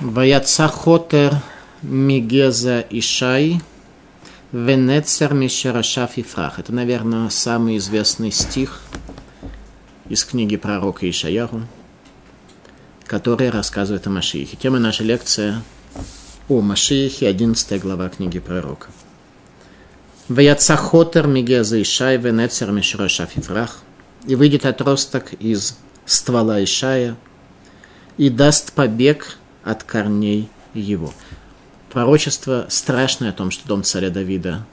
Ваяца Хотер Мигеза Ишай Венецер Мишерашаф Ифрах. Это, наверное, самый известный стих из книги пророка Ишаяру, который рассказывает о Машиихе. Тема нашей лекции о Машиихе, 11 глава книги пророка. Ваяца Хотер Мигеза Ишай Венецер Мишерашаф Ифрах. И выйдет отросток из ствола Ишая и даст побег от корней его. Пророчество страшное о том, что дом царя Давида,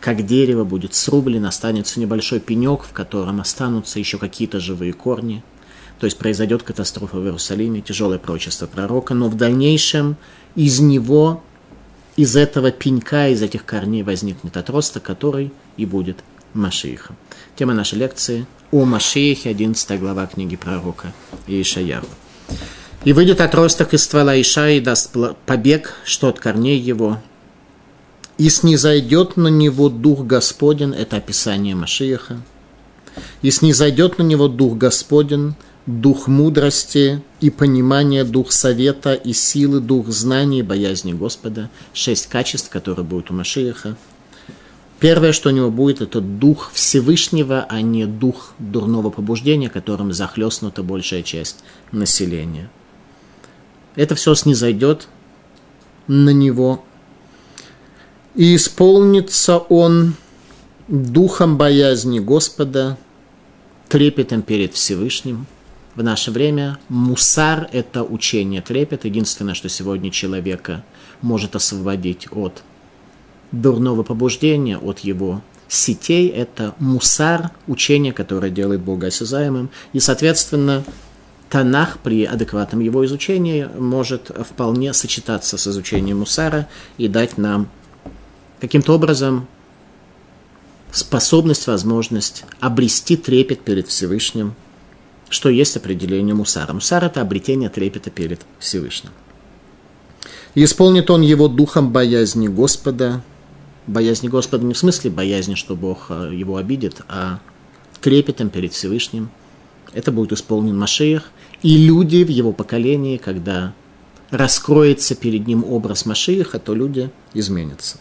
как дерево, будет срублен, останется небольшой пенек, в котором останутся еще какие-то живые корни. То есть произойдет катастрофа в Иерусалиме, тяжелое пророчество пророка, но в дальнейшем из него, из этого пенька, из этих корней возникнет отросток, который и будет Машиихом. Тема нашей лекции о Машиихе, 11 глава книги пророка Иешаяру. И выйдет отросток из ствола Иша и даст побег, что от корней его. И снизойдет на него Дух Господен, это описание Машиеха. И снизойдет на него Дух Господен, Дух мудрости и понимания, Дух совета и силы, Дух знаний и боязни Господа. Шесть качеств, которые будут у Машиеха. Первое, что у него будет, это дух Всевышнего, а не дух дурного побуждения, которым захлестнута большая часть населения – это все снизойдет на него. И исполнится он духом боязни Господа, трепетом перед Всевышним. В наше время мусар – это учение трепет. Единственное, что сегодня человека может освободить от дурного побуждения, от его сетей – это мусар, учение, которое делает Бога осязаемым. И, соответственно, Танах при адекватном его изучении может вполне сочетаться с изучением Мусара и дать нам каким-то образом способность, возможность обрести трепет перед Всевышним, что есть определение Мусара. Мусар – это обретение трепета перед Всевышним. И исполнит он его духом боязни Господа, боязни Господа не в смысле боязни, что Бог э, его обидит, а трепетом перед Всевышним. Это будет исполнен Машеях – и люди в его поколении, когда раскроется перед ним образ Машииха, то люди изменятся.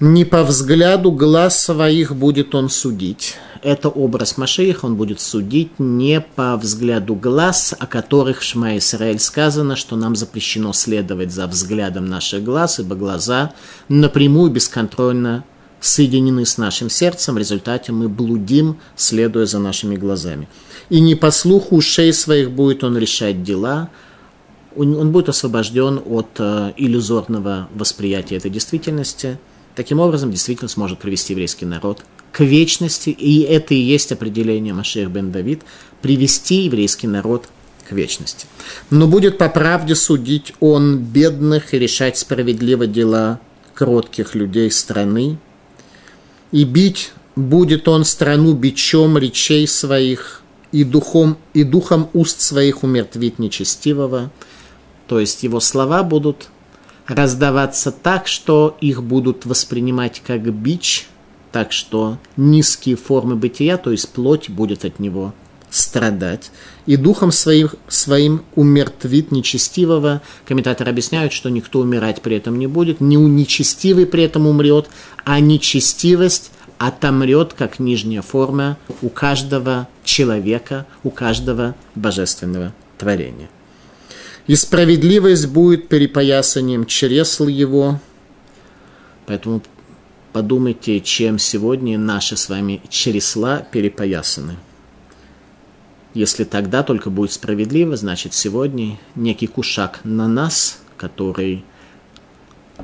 Не по взгляду глаз своих будет он судить. Это образ Машииха, он будет судить не по взгляду глаз, о которых в Шма Исраэль сказано, что нам запрещено следовать за взглядом наших глаз, ибо глаза напрямую бесконтрольно соединены с нашим сердцем, в результате мы блудим, следуя за нашими глазами. И не по слуху ушей своих будет он решать дела, он будет освобожден от э, иллюзорного восприятия этой действительности. Таким образом, действительно сможет привести еврейский народ к вечности, и это и есть определение Машех бен Давид, привести еврейский народ к вечности. Но будет по правде судить он бедных и решать справедливо дела кротких людей страны, и бить будет он страну бичом речей своих, и духом, и духом уст своих умертвить нечестивого. То есть его слова будут раздаваться так, что их будут воспринимать как бич, так что низкие формы бытия, то есть плоть будет от него страдать. И духом своим, своим умертвит нечестивого. Комментаторы объясняют, что никто умирать при этом не будет, не нечестивый при этом умрет, а нечестивость отомрет как нижняя форма у каждого человека, у каждого божественного творения. И справедливость будет перепоясанием чресл его. Поэтому подумайте, чем сегодня наши с вами чресла перепоясаны. Если тогда только будет справедливо, значит сегодня некий кушак на нас, который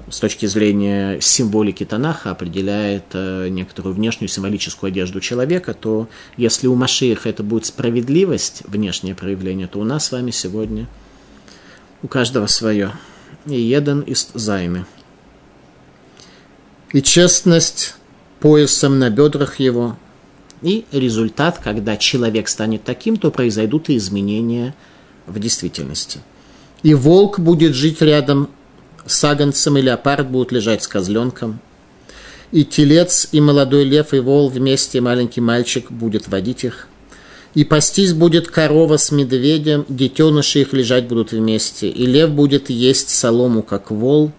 с точки зрения символики Танаха определяет э, некоторую внешнюю символическую одежду человека, то если у Машииха это будет справедливость, внешнее проявление, то у нас с вами сегодня у каждого свое. И един из зайны. И честность поясом на бедрах его. И результат, когда человек станет таким, то произойдут и изменения в действительности. И волк будет жить рядом с агнцем и леопард будут лежать с козленком. И телец, и молодой лев, и вол вместе, маленький мальчик будет водить их. И пастись будет корова с медведем, детеныши их лежать будут вместе, и лев будет есть солому, как вол.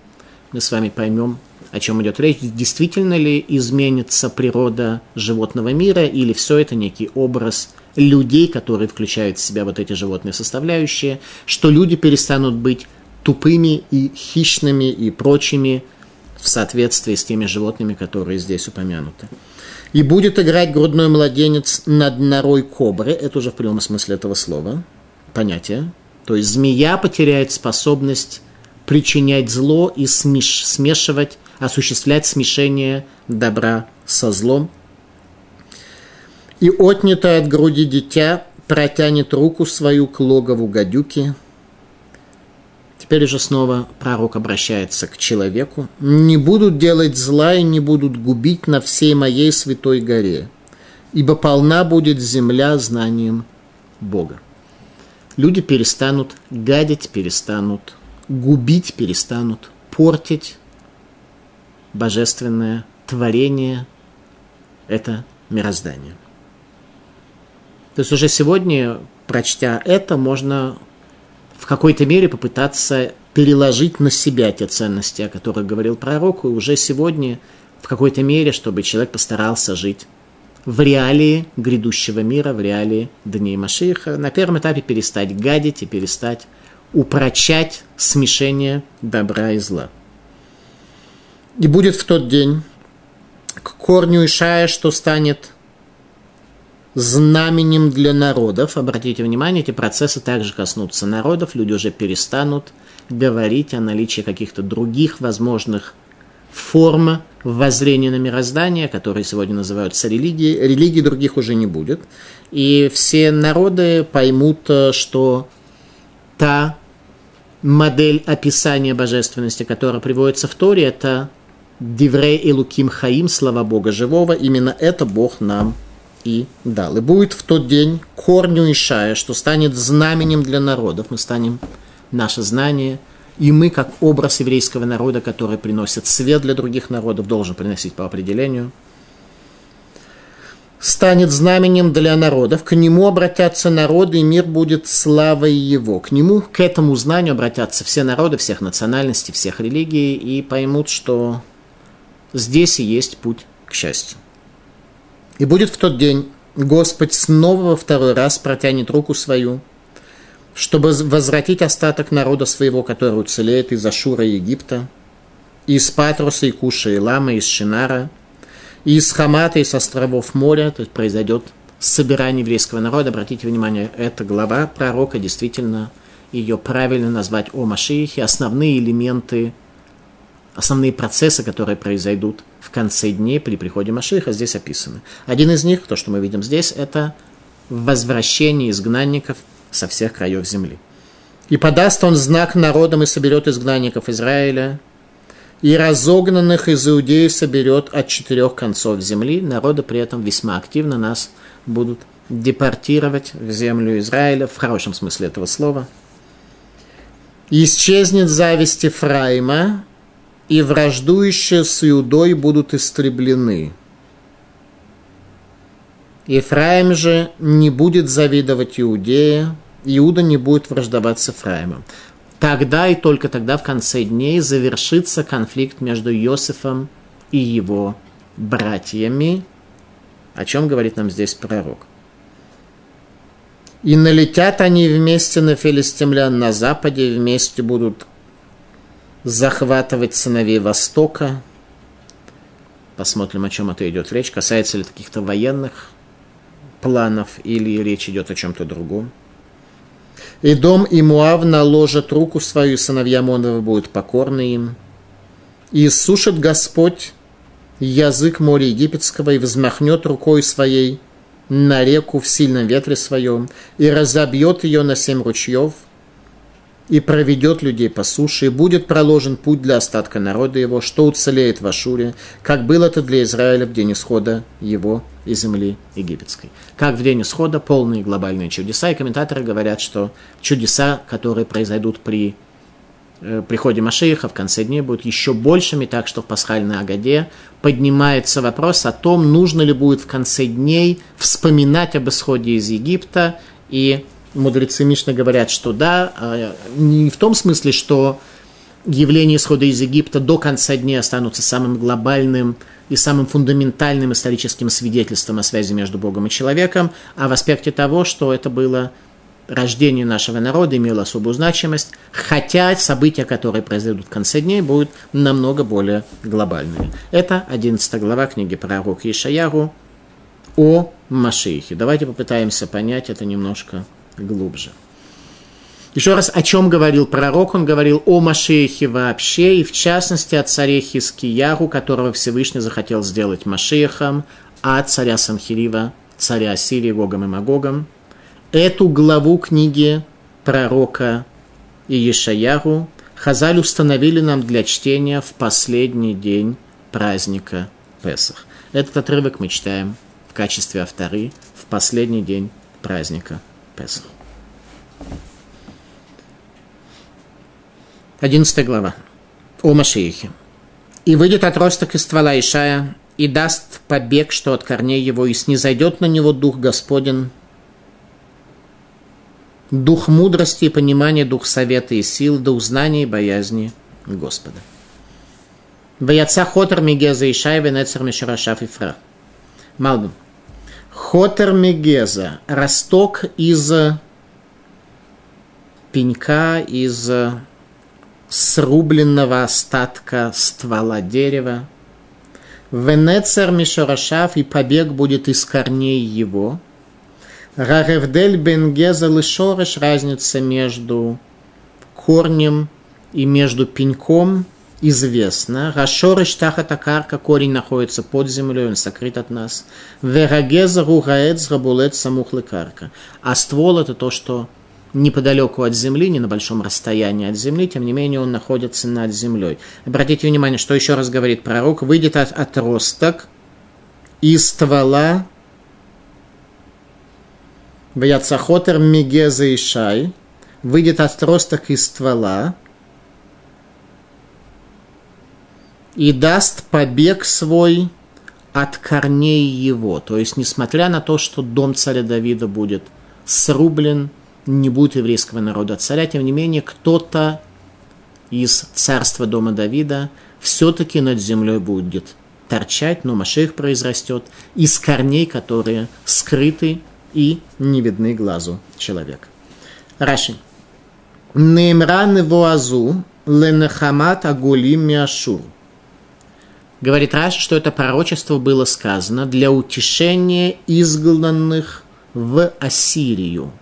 Мы с вами поймем, о чем идет речь. Действительно ли изменится природа животного мира, или все это некий образ людей, которые включают в себя вот эти животные составляющие, что люди перестанут быть тупыми и хищными и прочими в соответствии с теми животными, которые здесь упомянуты. И будет играть грудной младенец над норой кобры. Это уже в прямом смысле этого слова. Понятие. То есть змея потеряет способность причинять зло и смеш, смешивать, осуществлять смешение добра со злом. И отнятое от груди дитя протянет руку свою к логову гадюки – Теперь же снова пророк обращается к человеку. «Не будут делать зла и не будут губить на всей моей святой горе, ибо полна будет земля знанием Бога». Люди перестанут гадить, перестанут губить, перестанут портить божественное творение, это мироздание. То есть уже сегодня, прочтя это, можно в какой-то мере попытаться переложить на себя те ценности, о которых говорил пророк, и уже сегодня в какой-то мере, чтобы человек постарался жить в реалии грядущего мира, в реалии дней Машиха, на первом этапе перестать гадить и перестать упрочать смешение добра и зла. И будет в тот день к корню Ишая, что станет знаменем для народов. Обратите внимание, эти процессы также коснутся народов. Люди уже перестанут говорить о наличии каких-то других возможных форм воззрения на мироздание, которые сегодня называются религией. Религии других уже не будет. И все народы поймут, что та модель описания божественности, которая приводится в Торе, это Диврей и Луким Хаим, слова Бога живого. Именно это Бог нам и дал. И будет в тот день корню Ишая, что станет знаменем для народов. Мы станем наше знание, и мы, как образ еврейского народа, который приносит свет для других народов, должен приносить по определению, станет знаменем для народов, к нему обратятся народы, и мир будет славой его. К нему, к этому знанию обратятся все народы, всех национальностей, всех религий, и поймут, что здесь и есть путь к счастью. И будет в тот день Господь снова во второй раз протянет руку свою, чтобы возвратить остаток народа своего, который уцелеет из Ашура и Египта, и из Патруса, и Куша, и Лама, и из Шинара, и из Хамата, и с островов моря, то есть произойдет собирание еврейского народа. Обратите внимание, эта глава пророка действительно ее правильно назвать о Машиихе, основные элементы, основные процессы, которые произойдут в конце дней при приходе Машиха здесь описаны. Один из них, то, что мы видим здесь, это возвращение изгнанников со всех краев земли. И подаст он знак народам и соберет изгнанников Израиля, и разогнанных из Иудеи соберет от четырех концов земли. Народы при этом весьма активно нас будут депортировать в землю Израиля, в хорошем смысле этого слова. Исчезнет зависть Ефраима, и враждующие с Иудой будут истреблены. Ефраим же не будет завидовать Иудея, Иуда не будет враждовать с Ефраимом. Тогда и только тогда в конце дней завершится конфликт между Иосифом и его братьями, о чем говорит нам здесь пророк. И налетят они вместе на филистимлян на западе, вместе будут захватывать сыновей Востока. Посмотрим, о чем это идет речь. Касается ли каких-то военных планов или речь идет о чем-то другом. И дом и Муав наложат руку свою, сыновья Моновы будут покорны им. И сушит Господь язык моря египетского и взмахнет рукой своей на реку в сильном ветре своем и разобьет ее на семь ручьев – и проведет людей по суше, и будет проложен путь для остатка народа его, что уцелеет в Ашуре, как было это для Израиля в день исхода его из земли египетской. Как в день исхода полные глобальные чудеса, и комментаторы говорят, что чудеса, которые произойдут при э, приходе Машииха в конце дней будут еще большими, так что в пасхальной Агаде поднимается вопрос о том, нужно ли будет в конце дней вспоминать об исходе из Египта. И мудрецы Мишны говорят, что да, а не в том смысле, что явления исхода из Египта до конца дней останутся самым глобальным и самым фундаментальным историческим свидетельством о связи между Богом и человеком, а в аспекте того, что это было рождение нашего народа имело особую значимость, хотя события, которые произойдут в конце дней, будут намного более глобальными. Это 11 глава книги пророка Ишаяру о Машиихе. Давайте попытаемся понять это немножко глубже. Еще раз, о чем говорил пророк? Он говорил о Машиихе вообще, и в частности о царе Хискияру, которого Всевышний захотел сделать Машиихом, а царя Санхирива, царя Сирии, Гогом и Магогом. Эту главу книги пророка Иешаяру Хазаль установили нам для чтения в последний день праздника Песах. Этот отрывок мы читаем в качестве авторы в последний день праздника Песах. 11 глава. О Машиихе. «И выйдет отросток из ствола Ишая, и даст побег, что от корней его, и снизойдет на него Дух Господен, Дух мудрости и понимания, Дух совета и сил, Дух знания и боязни Господа». Ваяца Хотер Мегеза Ишай Венецер Мишарашаф Ифра. Малбим. Хотер Мегеза. Росток из пенька, из срубленного остатка ствола дерева. Венецер Мишорашав и побег будет из корней его. Раревдель бен Гезел и Шореш разница между корнем и между пеньком известна. Рашореш тахатакарка, корень находится под землей, он сокрыт от нас. Верагеза ругаэц рабулет самухлыкарка. А ствол это то, что неподалеку от земли, не на большом расстоянии от земли, тем не менее он находится над землей. Обратите внимание, что еще раз говорит пророк, выйдет от, отросток из ствола Ваяцахотер Мегеза и Шай, выйдет отросток из ствола и даст побег свой от корней его. То есть, несмотря на то, что дом царя Давида будет срублен – не будет еврейского народа царя, тем не менее кто-то из царства дома Давида все-таки над землей будет торчать, но Машех произрастет из корней, которые скрыты и не видны глазу человека. Раши. Неймран воазу ленахамат агулим миашур. Говорит Раши, что это пророчество было сказано для утешения изгнанных в Ассирию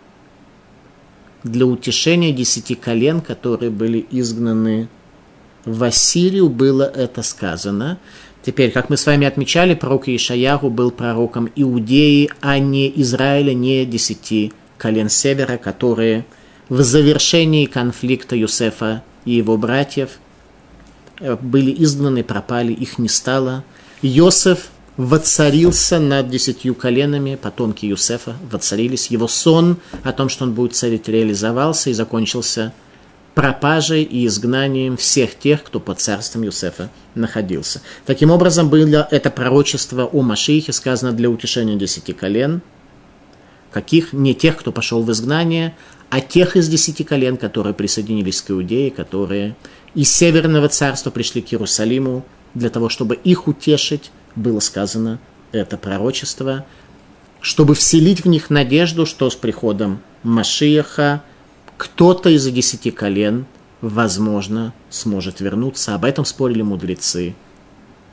для утешения десяти колен, которые были изгнаны в Ассирию, было это сказано. Теперь, как мы с вами отмечали, пророк Ишаяху был пророком Иудеи, а не Израиля, не десяти колен севера, которые в завершении конфликта Юсефа и его братьев э, были изгнаны, пропали, их не стало. Йосеф воцарился над десятью коленами, потомки Юсефа воцарились. Его сон о том, что он будет царить, реализовался и закончился пропажей и изгнанием всех тех, кто под царством Юсефа находился. Таким образом, было это пророчество о Машихе сказано для утешения десяти колен, каких не тех, кто пошел в изгнание, а тех из десяти колен, которые присоединились к Иудее, которые из Северного царства пришли к Иерусалиму для того, чтобы их утешить, было сказано это пророчество, чтобы вселить в них надежду, что с приходом Машиаха кто-то из десяти колен, возможно, сможет вернуться. Об этом спорили мудрецы.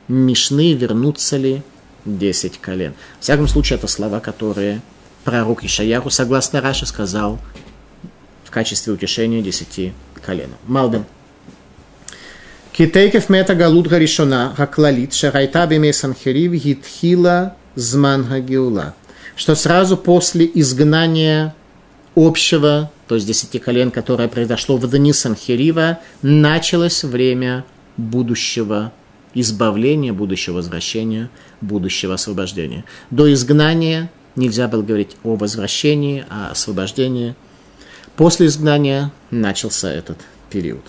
Мишны вернутся ли десять колен. В всяком случае, это слова, которые пророк Ишаяру, согласно Раши, сказал в качестве утешения десяти коленам. Малбин. Китейкев мета галут гаришона хаклалит шарайта биме санхерив гитхила зманга геула. Что сразу после изгнания общего, то есть десяти колен, которое произошло в дни Санхерива, началось время будущего избавления, будущего возвращения, будущего освобождения. До изгнания нельзя было говорить о возвращении, а о освобождении. После изгнания начался этот период.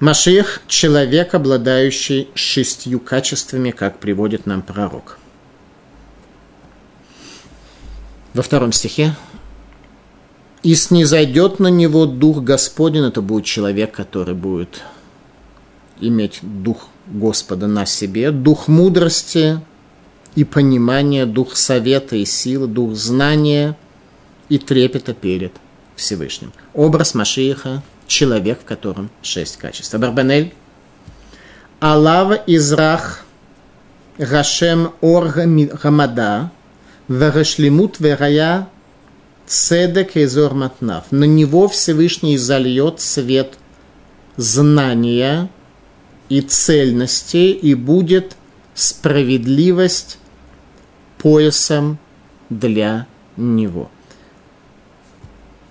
Машиих – человек, обладающий шестью качествами, как приводит нам пророк. Во втором стихе «И снизойдет на него Дух Господень» – это будет человек, который будет иметь Дух Господа на себе, Дух мудрости и понимания, Дух совета и силы, Дух знания и трепета перед Всевышним. Образ Машииха – человек, в котором шесть качеств. Барбанель. Алава израх Гашем Ор Хамада Варашлимут Верая Цедек Изор Матнав. На него Всевышний зальет свет знания и цельности, и будет справедливость поясом для него.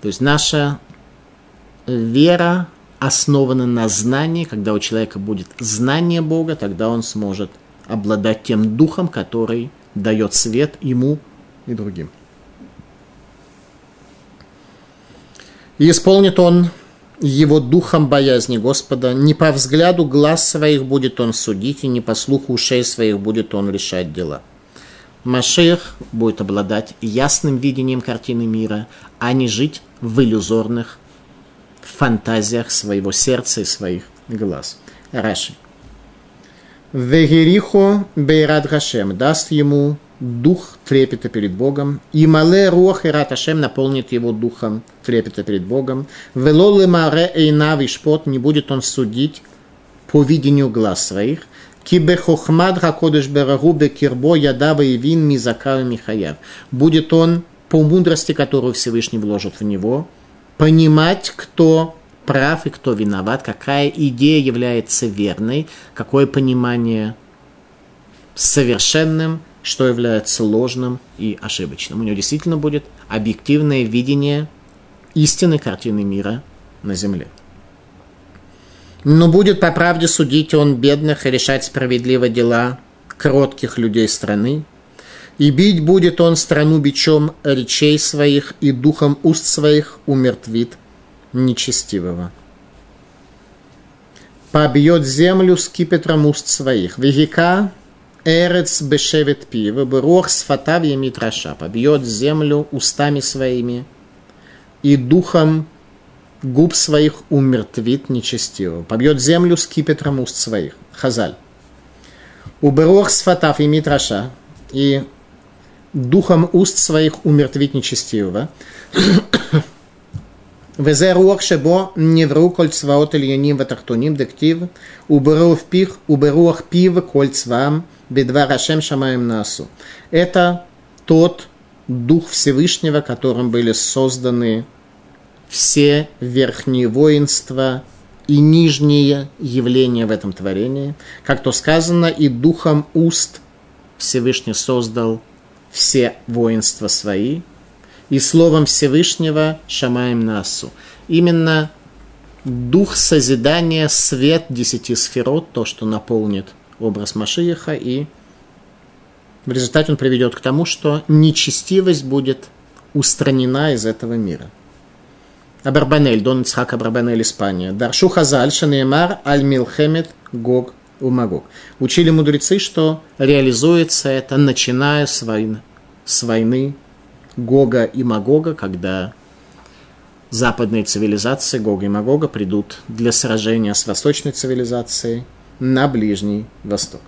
То есть наша вера основана на знании. Когда у человека будет знание Бога, тогда он сможет обладать тем духом, который дает свет ему и другим. И исполнит он его духом боязни Господа, не по взгляду глаз своих будет он судить, и не по слуху ушей своих будет он решать дела. Машех будет обладать ясным видением картины мира, а не жить в иллюзорных фантазиях своего сердца и своих глаз. Раши. Вегерихо бейрад Хашем даст ему дух трепета перед Богом, и мале руах и Раташем наполнит его духом трепета перед Богом. Велолы маре эйнав и шпот не будет он судить по видению глаз своих. Кибе хохмад хакодыш берагу бекирбо ядава и вин мизакар михаяв. Будет он по мудрости, которую Всевышний вложит в него, понимать, кто прав и кто виноват, какая идея является верной, какое понимание совершенным, что является ложным и ошибочным. У него действительно будет объективное видение истинной картины мира на земле. Но будет по правде судить он бедных и решать справедливо дела кротких людей страны, и бить будет он страну бичом речей своих, и духом уст своих умертвит нечестивого. Побьет землю скипетром уст своих. Вегика эрец бешевет пива, брух с фатавьями траша. Побьет землю устами своими, и духом губ своих умертвит нечестивого. Побьет землю скипетром уст своих. Хазаль. Уберух с фатав и и духом уст своих умертвить нечестивого. וזה רוח שבו נבראו כל צבאות עליונים ותחתונים דכתיב וברוח פיך וברוח פיו כל צבאם бедвар Ашем Шамаем Насу. Это тот Дух Всевышнего, которым были созданы все верхние воинства и нижние явления в этом творении. Как то сказано, и духом уст Всевышний создал все воинства свои, и словом Всевышнего Шамаем Насу. Именно дух созидания, свет десяти сферот, то, что наполнит образ Машиеха, и в результате он приведет к тому, что нечестивость будет устранена из этого мира. Абарбанель, Дон Ицхак Абарбанель, Испания. Даршу Хазаль, Шанеймар, Аль Милхемет, Гог, Умагог. Учили мудрецы, что реализуется это, начиная с войны, с войны Гога и Магога, когда западные цивилизации Гога и Магога придут для сражения с восточной цивилизацией на Ближний Восток.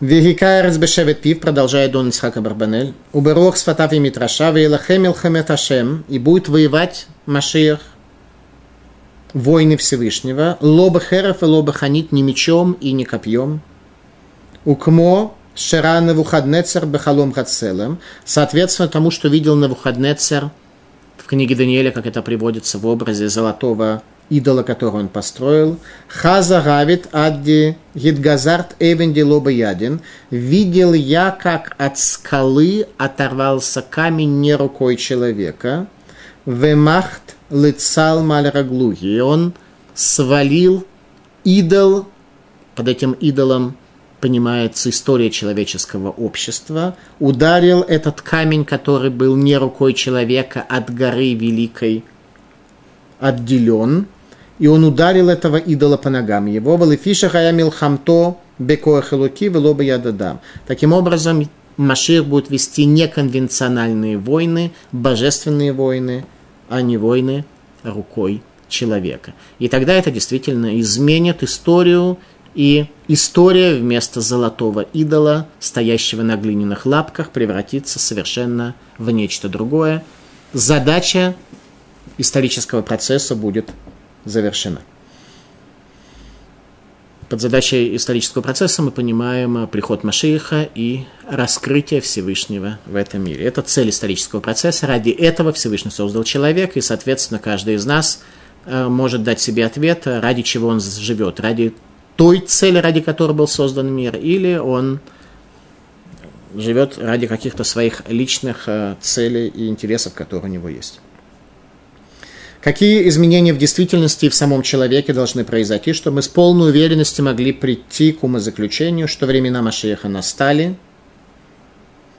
Вегикайрес бешевет пив, продолжает Дон Исхака Барбанель, уберох с фатави митраша, Ашем, и будет воевать Машиях, войны Всевышнего, лоба херов и лоба ханит не мечом и не копьем, укмо Шера Навуходнецер Бехалом Хацелем, соответственно тому, что видел Навуходнецер в книге Даниэля, как это приводится в образе золотого идола, который он построил. Хаза Гавит Адди Гидгазарт Эвенди Лоба Ядин. Видел я, как от скалы оторвался камень не рукой человека. Вемахт лицал Мальраглухи. И он свалил идол, под этим идолом понимается история человеческого общества, ударил этот камень, который был не рукой человека, от горы великой отделен, и он ударил этого идола по ногам его. Валифиша хаямил хамто бекоахелуки велоба ядадам. Таким образом, Машир будет вести неконвенциональные войны, божественные войны, а не войны рукой человека. И тогда это действительно изменит историю, и история вместо золотого идола, стоящего на глиняных лапках, превратится совершенно в нечто другое. Задача исторического процесса будет завершена. Под задачей исторического процесса мы понимаем приход Машииха и раскрытие Всевышнего в этом мире. Это цель исторического процесса. Ради этого Всевышний создал человека, и, соответственно, каждый из нас э, может дать себе ответ, ради чего он живет, ради той цели, ради которой был создан мир, или он живет ради каких-то своих личных э, целей и интересов, которые у него есть. Какие изменения в действительности и в самом человеке должны произойти, чтобы мы с полной уверенностью могли прийти к умозаключению, что времена Машеха настали,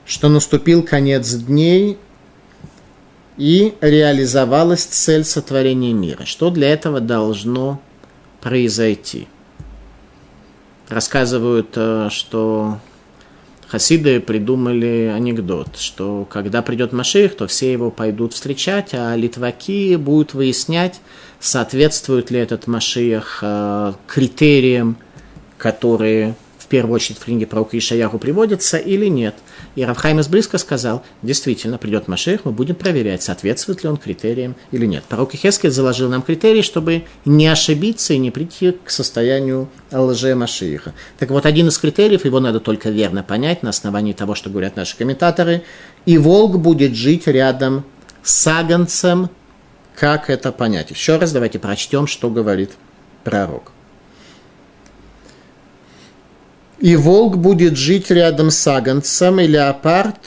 что наступил конец дней и реализовалась цель сотворения мира. Что для этого должно произойти? Рассказывают, э, что хасиды придумали анекдот, что когда придет Машех, то все его пойдут встречать, а литваки будут выяснять, соответствует ли этот Машех э, критериям, которые в первую очередь в книге пророка Ишаяху приводятся или нет. И Равхайм из близко сказал, действительно, придет Машех, мы будем проверять, соответствует ли он критериям или нет. Пророк Ихескель заложил нам критерии, чтобы не ошибиться и не прийти к состоянию лже Машииха. Так вот, один из критериев, его надо только верно понять на основании того, что говорят наши комментаторы. И волк будет жить рядом с агнцем. Как это понять? Еще раз давайте прочтем, что говорит пророк. И волк будет жить рядом с агнцем, и леопард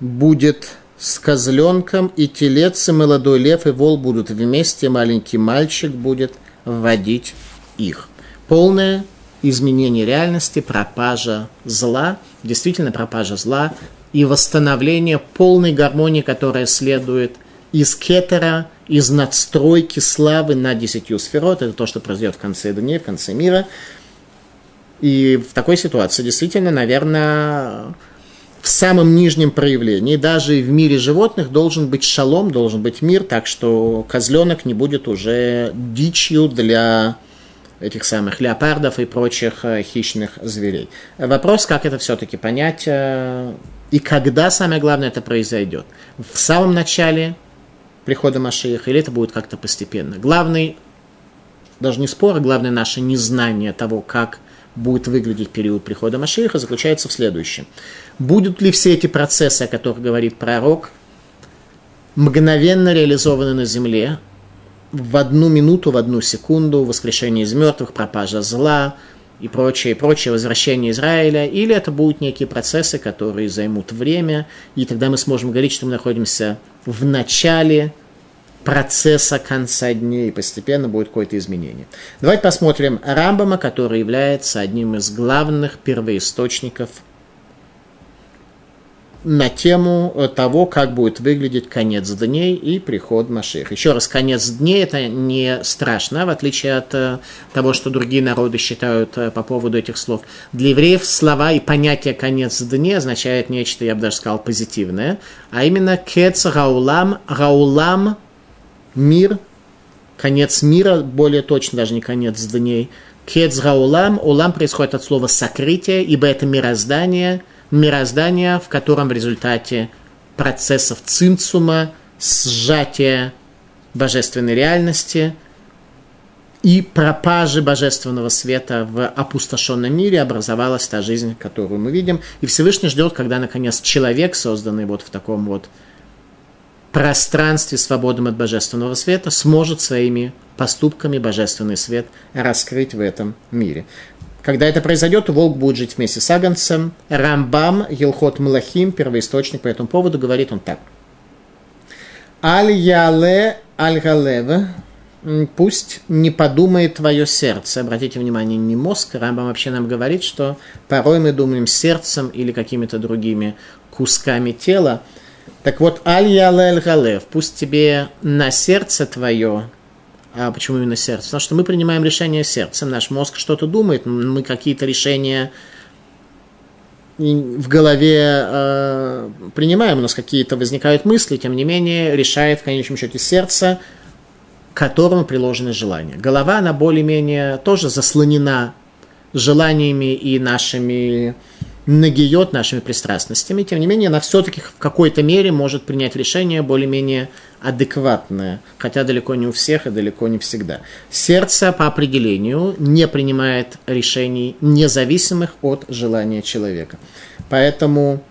будет с козленком, и телец, и молодой лев, и волк будут вместе, маленький мальчик будет вводить их. Полное изменение реальности, пропажа зла, действительно пропажа зла и восстановление полной гармонии, которая следует из кетера, из надстройки славы на десятью сферот. Это то, что произойдет в конце дней, в конце мира – и в такой ситуации действительно, наверное, в самом нижнем проявлении, даже в мире животных, должен быть шалом, должен быть мир, так что козленок не будет уже дичью для этих самых леопардов и прочих э, хищных зверей. Вопрос, как это все-таки понять э, и когда, самое главное, это произойдет. В самом начале прихода Машииха или это будет как-то постепенно. Главный, даже не спор, а главное наше незнание того, как будет выглядеть период прихода Машииха, заключается в следующем. Будут ли все эти процессы, о которых говорит пророк, мгновенно реализованы на земле, в одну минуту, в одну секунду, воскрешение из мертвых, пропажа зла и прочее, и прочее, возвращение Израиля, или это будут некие процессы, которые займут время, и тогда мы сможем говорить, что мы находимся в начале процесса конца дней, и постепенно будет какое-то изменение. Давайте посмотрим Рамбама, который является одним из главных первоисточников на тему того, как будет выглядеть конец дней и приход Маших. Еще раз, конец дней это не страшно, в отличие от э, того, что другие народы считают э, по поводу этих слов. Для евреев слова и понятие конец дней означает нечто, я бы даже сказал, позитивное, а именно кец раулам, раулам мир, конец мира, более точно даже не конец дней. Кецра улам, улам происходит от слова сокрытие, ибо это мироздание, мироздание, в котором в результате процессов цинцума, сжатия божественной реальности и пропажи божественного света в опустошенном мире образовалась та жизнь, которую мы видим. И Всевышний ждет, когда, наконец, человек, созданный вот в таком вот пространстве, свободном от божественного света, сможет своими поступками божественный свет раскрыть в этом мире. Когда это произойдет, волк будет жить вместе с агнцем. Рамбам, Елхот Млахим, первоисточник по этому поводу, говорит он так. Аль-Яле Аль-Галев, пусть не подумает твое сердце. Обратите внимание, не мозг. Рамбам вообще нам говорит, что порой мы думаем сердцем или какими-то другими кусками тела. Так вот, аль ялель галев, пусть тебе на сердце твое А почему именно сердце? Потому что мы принимаем решения сердцем, наш мозг что-то думает, мы какие-то решения в голове э, принимаем, у нас какие-то возникают мысли, тем не менее решает в конечном счете сердце, к которому приложены желания. Голова, она более-менее тоже заслонена желаниями и нашими нагиет нашими пристрастностями, тем не менее, она все-таки в какой-то мере может принять решение более-менее адекватное, хотя далеко не у всех и далеко не всегда. Сердце по определению не принимает решений, независимых от желания человека. Поэтому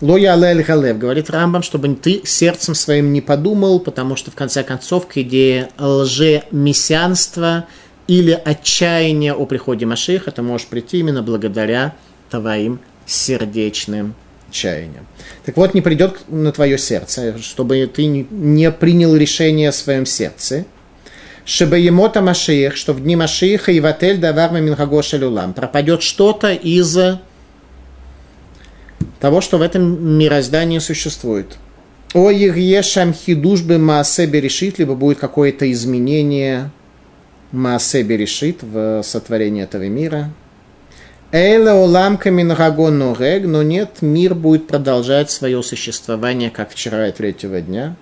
Лоя Алель Галев говорит Рамбам, чтобы ты сердцем своим не подумал, потому что в конце концов к идее лже-мессианства или отчаяния о приходе Машиха ты можешь прийти именно благодаря твоим сердечным чаянием. Так вот, не придет на твое сердце, чтобы ты не принял решение в своем сердце, чтобы емота Машиих, что в дни Машииха и в отель давар Минхагоша Люлам пропадет что-то из того, что в этом мироздании существует. О Егешам хидушбы Маасе Берешит, либо будет какое-то изменение Маасе Берешит в сотворении этого мира – Эйла уламка мингагон рег, но нет, мир будет продолжать свое существование, как вчера и третьего дня.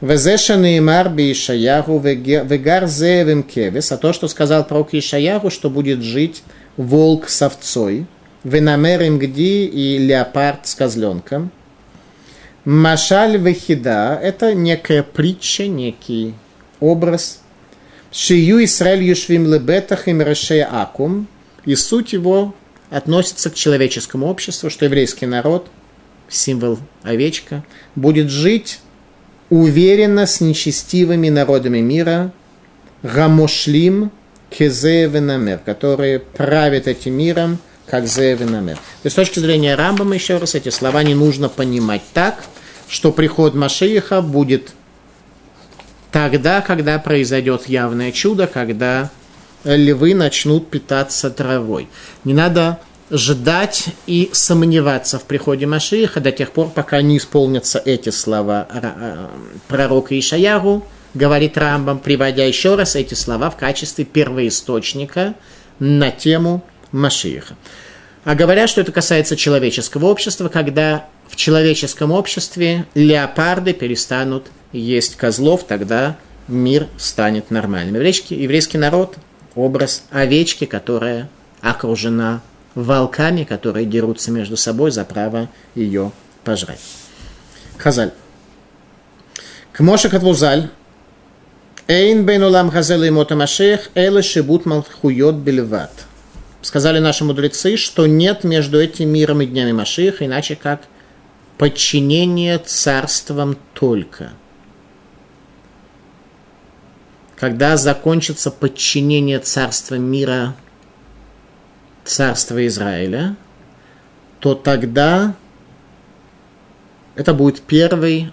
Везеша Неймар би Ишаяху вегар зеевым кевес, а то, что сказал пророк Ишаяху, что будет жить волк с овцой, венамер им гди и леопард с козленком. Машаль вехида – это некая притча, некий образ. Шию Исраэль юшвим лебетах им акум – и суть его относится к человеческому обществу, что еврейский народ, символ овечка, будет жить уверенно с нечестивыми народами мира, гамошлим кезеевенамер, которые правят этим миром, как зеевенамер. То есть с точки зрения Рамбама, еще раз, эти слова не нужно понимать так, что приход Машииха будет тогда, когда произойдет явное чудо, когда львы начнут питаться травой. Не надо ждать и сомневаться в приходе Машииха до тех пор, пока не исполнятся эти слова э, пророка Ишаяру, говорит Рамбам, приводя еще раз эти слова в качестве первоисточника на тему Машииха. А говоря, что это касается человеческого общества, когда в человеческом обществе леопарды перестанут есть козлов, тогда мир станет нормальным. Еврейский, еврейский народ образ овечки, которая окружена волками, которые дерутся между собой за право ее пожрать. Хазаль. Кмоша Катвузаль. Эйн бейн улам хазел и мотамашех, эле шибут малхуйот бельват. Сказали наши мудрецы, что нет между этим миром и днями Машиха, иначе как подчинение царствам только – когда закончится подчинение царства мира царства Израиля, то тогда это будет первый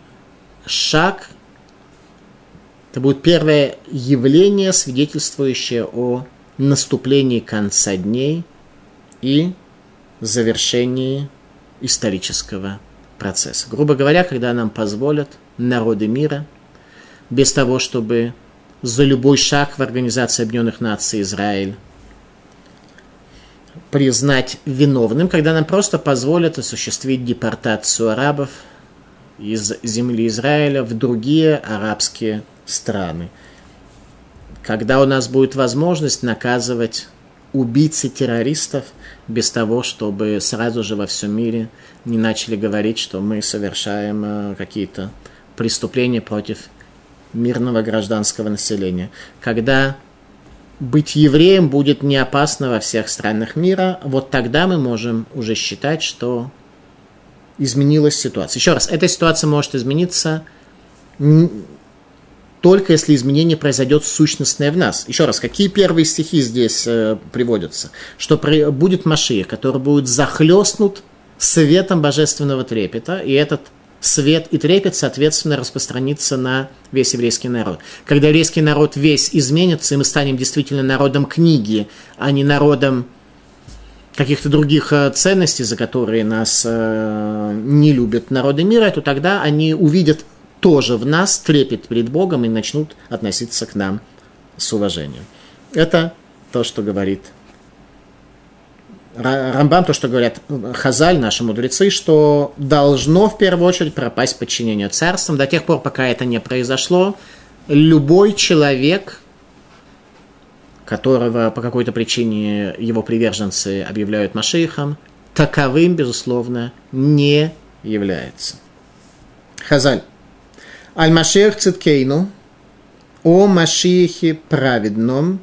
шаг, это будет первое явление, свидетельствующее о наступлении конца дней и завершении исторического процесса. Грубо говоря, когда нам позволят народы мира, без того, чтобы за любой шаг в Организации Объединенных Наций Израиль признать виновным, когда нам просто позволят осуществить депортацию арабов из земли Израиля в другие арабские страны. Когда у нас будет возможность наказывать убийцы террористов без того, чтобы сразу же во всем мире не начали говорить, что мы совершаем э, какие-то преступления против мирного гражданского населения, когда быть евреем будет не опасно во всех странах мира, вот тогда мы можем уже считать, что изменилась ситуация. Еще раз, эта ситуация может измениться только если изменение произойдет сущностное в нас. Еще раз, какие первые стихи здесь э, приводятся? Что при, будет Машия, который будет захлестнут светом божественного трепета, и этот свет и трепет, соответственно, распространится на весь еврейский народ. Когда еврейский народ весь изменится, и мы станем действительно народом книги, а не народом каких-то других э, ценностей, за которые нас э, не любят народы мира, то тогда они увидят тоже в нас трепет перед Богом и начнут относиться к нам с уважением. Это то, что говорит Рамбам, то, что говорят Хазаль, наши мудрецы, что должно в первую очередь пропасть подчинение царствам. До тех пор, пока это не произошло, любой человек, которого по какой-то причине его приверженцы объявляют Машихом, таковым, безусловно, не является. Хазаль. Аль-Машех Циткейну, о Машихе праведном,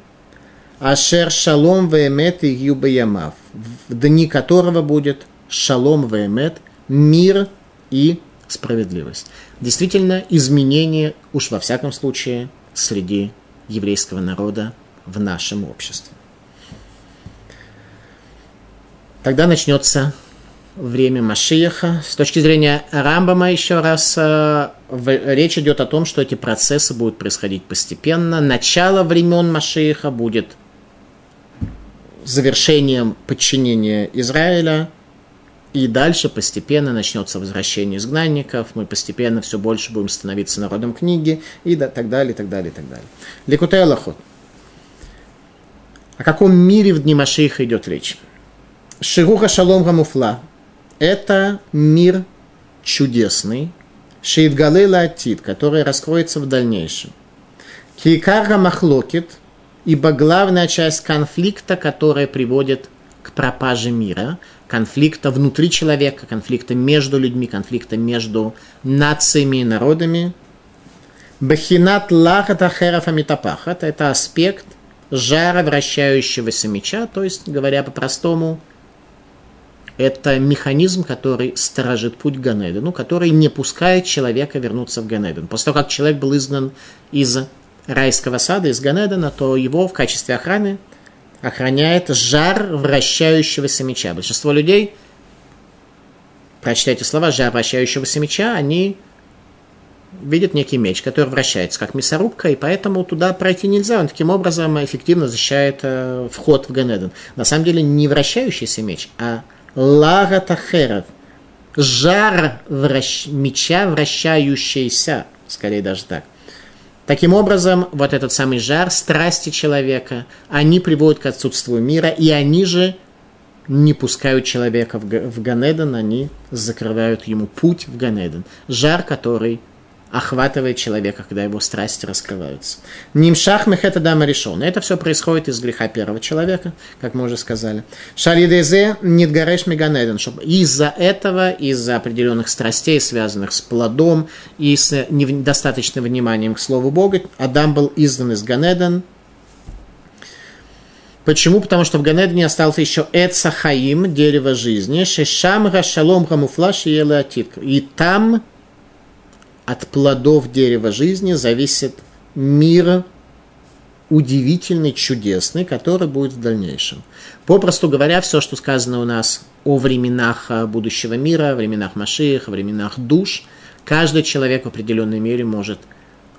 Ашер Шалом Веемет и Юбаямав, в дни которого будет Шалом Веемет, мир и справедливость. Действительно, изменение, уж во всяком случае, среди еврейского народа в нашем обществе. Тогда начнется время Машиеха. С точки зрения Рамбама еще раз э, речь идет о том, что эти процессы будут происходить постепенно. Начало времен Машиеха будет завершением подчинения Израиля, и дальше постепенно начнется возвращение изгнанников, мы постепенно все больше будем становиться народом книги, и так далее, и так далее, и так далее. Лекутей Аллахот. О каком мире в дни Машииха идет речь? Шируха Шалом Рамуфла – это мир чудесный, Шеидгалейла Атит, который раскроется в дальнейшем. Кикара Махлокит – ибо главная часть конфликта, которая приводит к пропаже мира, конфликта внутри человека, конфликта между людьми, конфликта между нациями и народами. Бахинат лахата херафа митапахат – это аспект жара вращающегося меча, то есть, говоря по-простому, это механизм, который сторожит путь к Ганедену, который не пускает человека вернуться в Ганеден. После того, как человек был изгнан из райского сада, из Ганедана, то его в качестве охраны охраняет жар вращающегося меча. Большинство людей, прочитайте слова, жар вращающегося меча, они видят некий меч, который вращается как мясорубка, и поэтому туда пройти нельзя. Он таким образом эффективно защищает э, вход в Ганеден. На самом деле не вращающийся меч, а лагатахеров. Жар вращ... меча вращающийся, скорее даже так. Таким образом, вот этот самый жар, страсти человека, они приводят к отсутствию мира, и они же не пускают человека в Ганеден, они закрывают ему путь в Ганеден. Жар, который охватывает человека, когда его страсти раскрываются. Нимшах мехета дама решен. Это все происходит из греха первого человека, как мы уже сказали. Шалидезе нидгареш меганеден. Из-за этого, из-за определенных страстей, связанных с плодом и с недостаточным вниманием к Слову Бога, Адам был издан из Ганеден, Почему? Потому что в Ганедне остался еще Эцахаим, дерево жизни, Шешам Рашалом Хамуфлаш и И там от плодов дерева жизни зависит мир удивительный, чудесный, который будет в дальнейшем. Попросту говоря, все, что сказано у нас о временах будущего мира, временах Машиих, временах душ, каждый человек в определенной мере может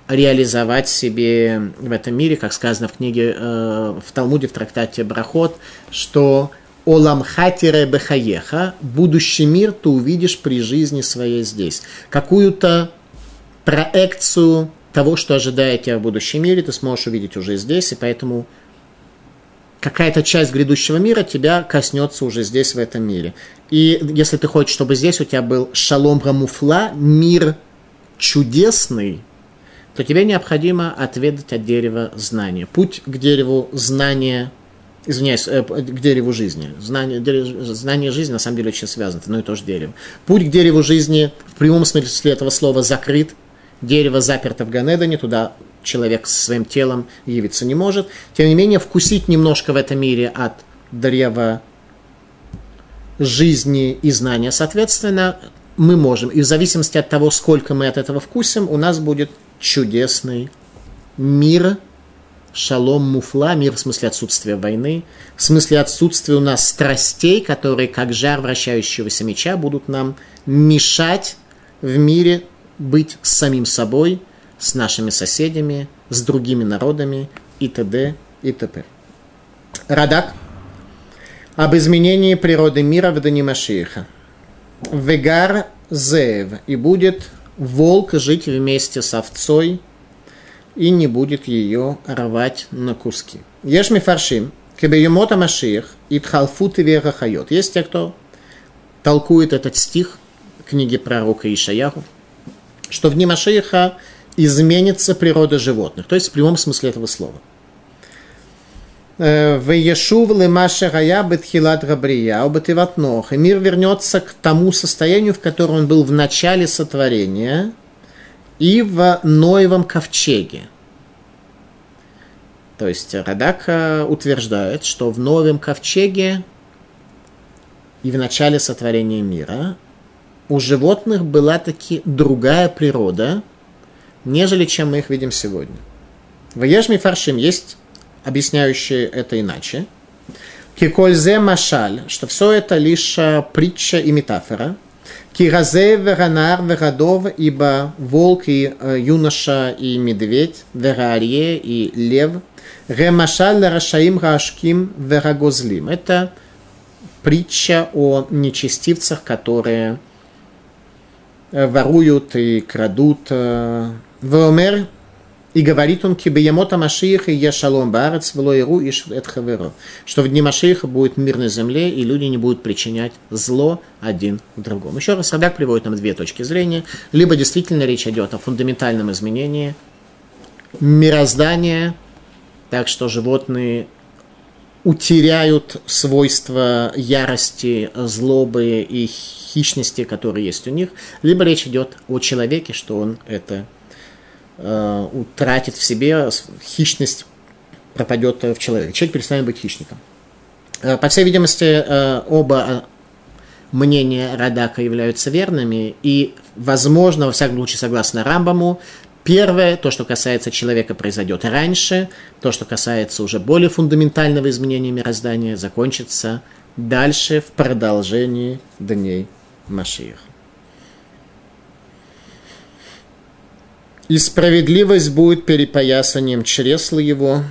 реализовать себе в этом мире, как сказано в книге, э, в Талмуде, в трактате Брахот, что Олам хатире бехаеха, будущий мир ты увидишь при жизни своей здесь. Какую-то проекцию того, что ожидает тебя в будущем мире, ты сможешь увидеть уже здесь, и поэтому какая-то часть грядущего мира тебя коснется уже здесь, в этом мире. И если ты хочешь, чтобы здесь у тебя был шалом рамуфла, мир чудесный, то тебе необходимо отведать от дерева знания. Путь к дереву знания, извиняюсь, э, к дереву жизни. Знание, дерево, знание жизни на самом деле очень связано, это одно и то же дерево. Путь к дереву жизни в прямом смысле этого слова закрыт, дерево заперто в Ганедане, туда человек со своим телом явиться не может. Тем не менее, вкусить немножко в этом мире от древа жизни и знания, соответственно, мы можем. И в зависимости от того, сколько мы от этого вкусим, у нас будет чудесный мир, шалом муфла, мир в смысле отсутствия войны, в смысле отсутствия у нас страстей, которые, как жар вращающегося меча, будут нам мешать в мире быть самим собой, с нашими соседями, с другими народами и т.д. и т.п. Радак об изменении природы мира в Дани Машииха. Вегар Зеев, и будет волк жить вместе с овцой. и не будет ее рвать на куски. Ешми фаршим, кебеемота машиях, итхалфут и верахайот. Есть те, кто толкует этот стих книги пророка Ишаяху, что в дни Машииха изменится природа животных, то есть в прямом смысле этого слова. Э, в Ешув Лемаша Гая Бетхилат Габрия, Обативатнох. И мир вернется к тому состоянию, в котором он был в начале сотворения и в Ноевом ковчеге. То есть Радак утверждает, что в Новом ковчеге и в начале сотворения мира у животных была таки другая природа, нежели чем мы их видим сегодня. В Ешми Фаршим есть объясняющие это иначе. Кикользе машаль, что все это лишь э, притча и метафора. Киразе веранар верадов, ибо волк и э, юноша и медведь, верарье и лев. Ремашаль рашаим рашким верагозлим. Это притча о нечестивцах, которые воруют и крадут. Веомер и говорит он, кибеямота Машииха и шалом баарец, вло иру и хаверо. Что в дни Машииха будет мир на земле, и люди не будут причинять зло один другому. Еще раз Радак приводит нам две точки зрения. Либо действительно речь идет о фундаментальном изменении мироздания, так что животные утеряют свойства ярости, злобы и хищности, которые есть у них, либо речь идет о человеке, что он это э, утратит в себе хищность, пропадет в человеке. Человек перестанет быть хищником. Э, по всей видимости, э, оба мнения Радака являются верными, и, возможно, во всяком случае, согласно Рамбаму, Первое, то, что касается человека, произойдет раньше. То, что касается уже более фундаментального изменения мироздания, закончится дальше в продолжении дней Машиих. И справедливость будет перепоясанием чресла его,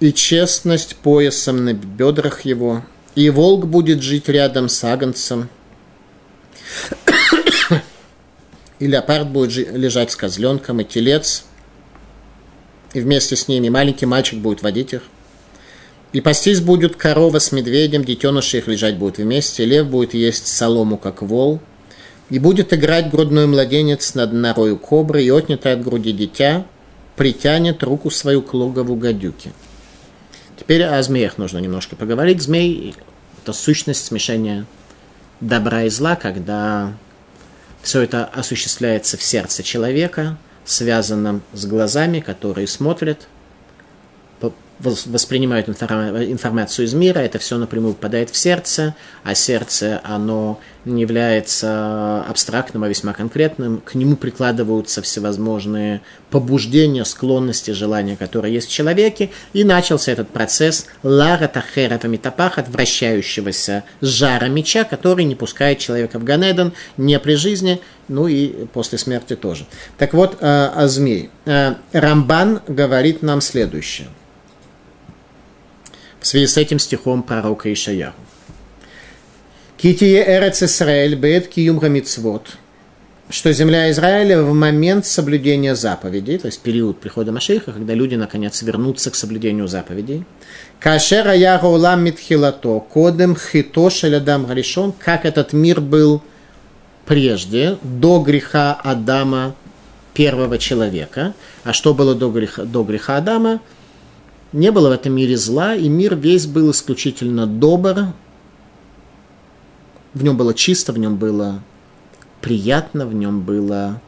и честность поясом на бедрах его, и волк будет жить рядом с агнцем, и леопард будет лежать с козленком, и телец, и вместе с ними маленький мальчик будет водить их. И пастись будет корова с медведем, детеныши их лежать будут вместе, лев будет есть солому, как вол – и будет играть грудной младенец над норою кобры, и отнятое от груди дитя притянет руку свою к логову гадюки. Теперь о змеях нужно немножко поговорить. Змей – это сущность смешения добра и зла, когда все это осуществляется в сердце человека, связанном с глазами, которые смотрят – воспринимают информацию из мира, это все напрямую попадает в сердце, а сердце, оно не является абстрактным, а весьма конкретным, к нему прикладываются всевозможные побуждения, склонности, желания, которые есть в человеке, и начался этот процесс лара тахера метапахат, вращающегося жара меча, который не пускает человека в Ганедон не при жизни, ну и после смерти тоже. Так вот, э, о змее. Э, Рамбан говорит нам следующее связи с этим стихом пророка Ишаяху. Китие Эрец Исраэль бет киюм мицвот, что земля Израиля в момент соблюдения заповедей, то есть период прихода Машиха, когда люди наконец вернутся к соблюдению заповедей. Кашера яга улам митхилато, кодем хито шелядам гаришон, как этот мир был прежде, до греха Адама, первого человека. А что было до греха, до греха Адама? Не было в этом мире зла, и мир весь был исключительно добр. В нем было чисто, в нем было приятно, в нем было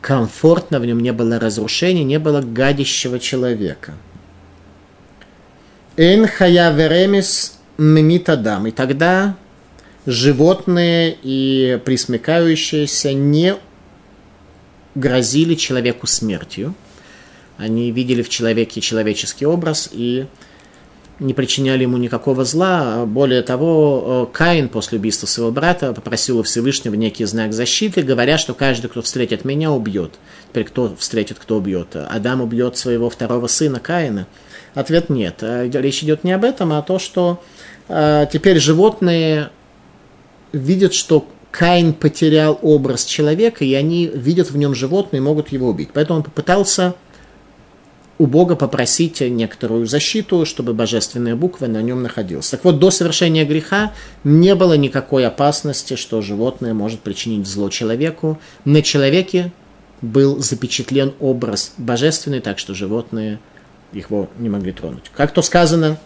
комфортно, в нем не было разрушений, не было гадящего человека. Эн хая веремис мемитадам. И тогда животные и присмыкающиеся не грозили человеку смертью – они видели в человеке человеческий образ и не причиняли ему никакого зла. Более того, э, Каин после убийства своего брата попросил у Всевышнего некий знак защиты, говоря, что каждый, кто встретит меня, убьет. Теперь кто встретит, кто убьет? Адам убьет своего второго сына Каина. Ответ нет. Э, речь идет не об этом, а о том, что э, теперь животные видят, что Каин потерял образ человека, и они видят в нем животное и могут его убить. Поэтому он попытался у Бога попросить некоторую защиту, чтобы божественная буква на нем находилась. Так вот, до совершения греха не было никакой опасности, что животное может причинить зло человеку. На человеке был запечатлен образ божественный, так что животные его не могли тронуть. Как то сказано,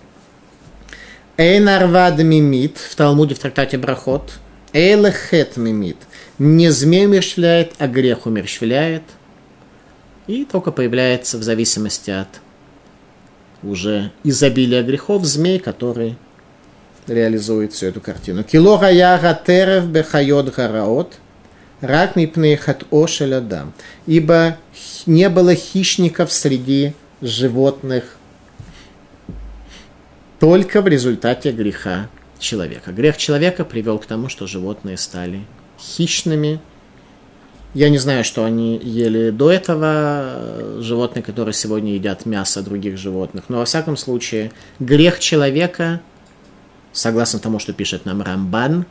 Эйнарвад мимит в Талмуде в трактате Брахот, Эйлехет мимит, не змей умерщвляет, а грех умерщвляет – и только появляется в зависимости от уже изобилия грехов змей, который реализует всю эту картину. Кило гаяга терев бехайот гараот, рак мипнейхат ошелядам. Ибо не было хищников среди животных только в результате греха человека. Грех человека привел к тому, что животные стали хищными, я не знаю, что они ели до этого, животные, которые сегодня едят мясо других животных. Но, во всяком случае, грех человека, согласно тому, что пишет нам Рамбан,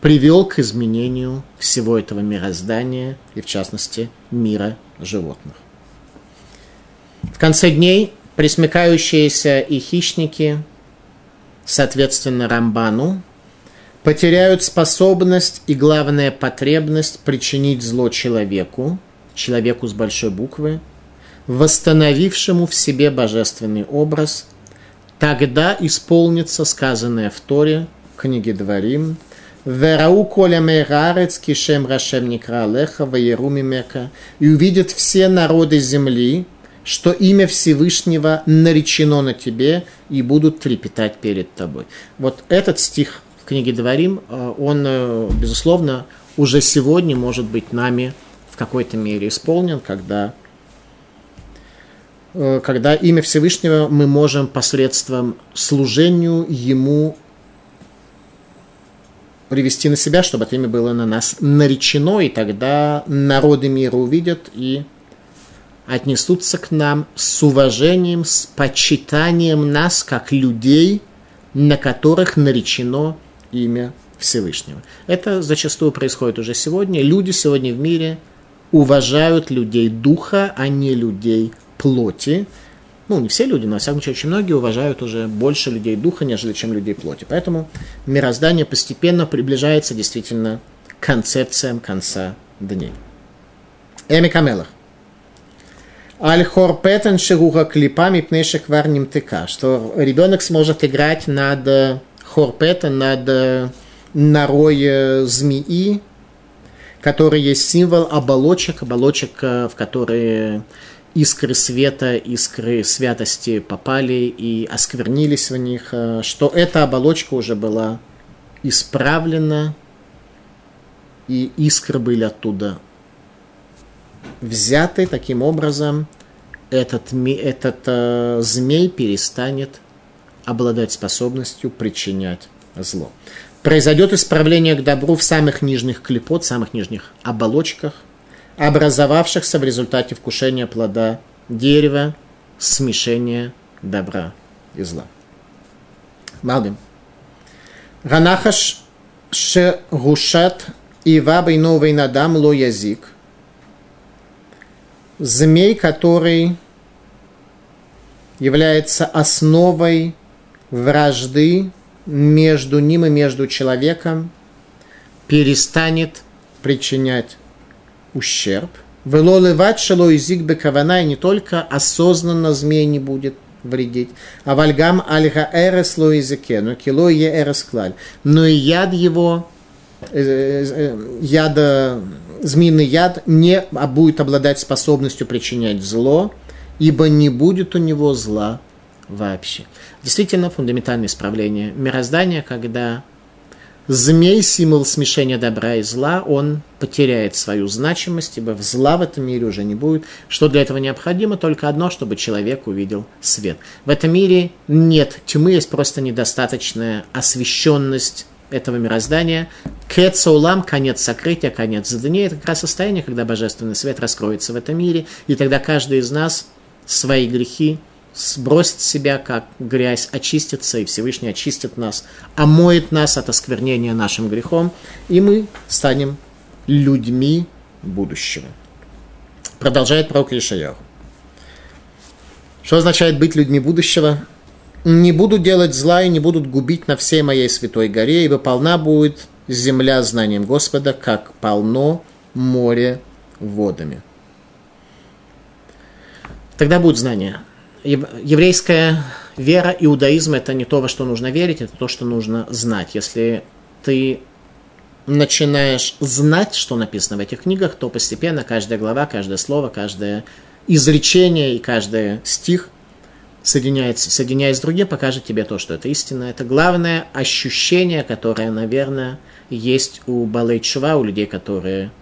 привел к изменению всего этого мироздания и, в частности, мира животных. В конце дней присмыкающиеся и хищники, соответственно, Рамбану, потеряют способность и, главная потребность причинить зло человеку, человеку с большой буквы, восстановившему в себе божественный образ, тогда исполнится сказанное в Торе, книге Дворим, «Верау коля мейрарец кишем рашем никра леха мека» и увидят все народы земли, что имя Всевышнего наречено на тебе и будут трепетать перед тобой. Вот этот стих книге Дворим, э, он, э, безусловно, уже сегодня может быть нами в какой-то мере исполнен, когда, э, когда имя Всевышнего мы можем посредством служению Ему привести на себя, чтобы это имя было на нас наречено, и тогда народы мира увидят и отнесутся к нам с уважением, с почитанием нас как людей, на которых наречено имя Всевышнего. Это зачастую происходит уже сегодня. Люди сегодня в мире уважают людей духа, а не людей плоти. Ну, не все люди, но, во всяком случае, очень многие уважают уже больше людей духа, нежели чем людей плоти. Поэтому мироздание постепенно приближается действительно к концепциям конца дней. Эми Камелах. Аль-Хор Петен Шигуха Клипами Пнешек Варним ТК, что ребенок сможет играть над хорпета над э, норой э, змеи, который есть символ оболочек, оболочек, э, в которые искры света, искры святости попали и осквернились в них, что эта оболочка уже была исправлена, и искры были оттуда взяты. Таким образом, этот, этот змей перестанет обладать способностью причинять зло. Произойдет исправление к добру в самых нижних клепот, самых нижних оболочках, образовавшихся в результате вкушения плода дерева, смешения добра и зла. Малбим. Ранахаш шегушат ива новый надам ло язик. Змей, который является основой вражды между ним и между человеком перестанет причинять ущерб. Велолевать шело язык бекавана, и не только осознанно змей не будет вредить, а вальгам альга эрес ло языке, но кило е эрес клаль. Но и яд его, э, э, э, яда, змеиный яд не будет обладать способностью причинять зло, ибо не будет у него зла вообще. Действительно, фундаментальное исправление мироздания, когда змей, символ смешения добра и зла, он потеряет свою значимость, ибо зла в этом мире уже не будет. Что для этого необходимо? Только одно, чтобы человек увидел свет. В этом мире нет тьмы, есть просто недостаточная освещенность этого мироздания. Кецаулам, конец сокрытия, конец дней, это как раз состояние, когда божественный свет раскроется в этом мире, и тогда каждый из нас свои грехи сбросит с себя как грязь, очистится, и Всевышний очистит нас, омоет нас от осквернения нашим грехом, и мы станем людьми будущего. Продолжает пророк Ишаяху. Что означает быть людьми будущего? Не будут делать зла и не будут губить на всей моей святой горе, ибо полна будет земля знанием Господа, как полно море водами. Тогда будет знание. Еврейская вера, иудаизм – это не то, во что нужно верить, это то, что нужно знать. Если ты начинаешь знать, что написано в этих книгах, то постепенно каждая глава, каждое слово, каждое изречение и каждый стих соединяется, соединяясь с другим, покажет тебе то, что это истина. Это главное ощущение, которое, наверное, есть у Балей Чува, у людей, которые,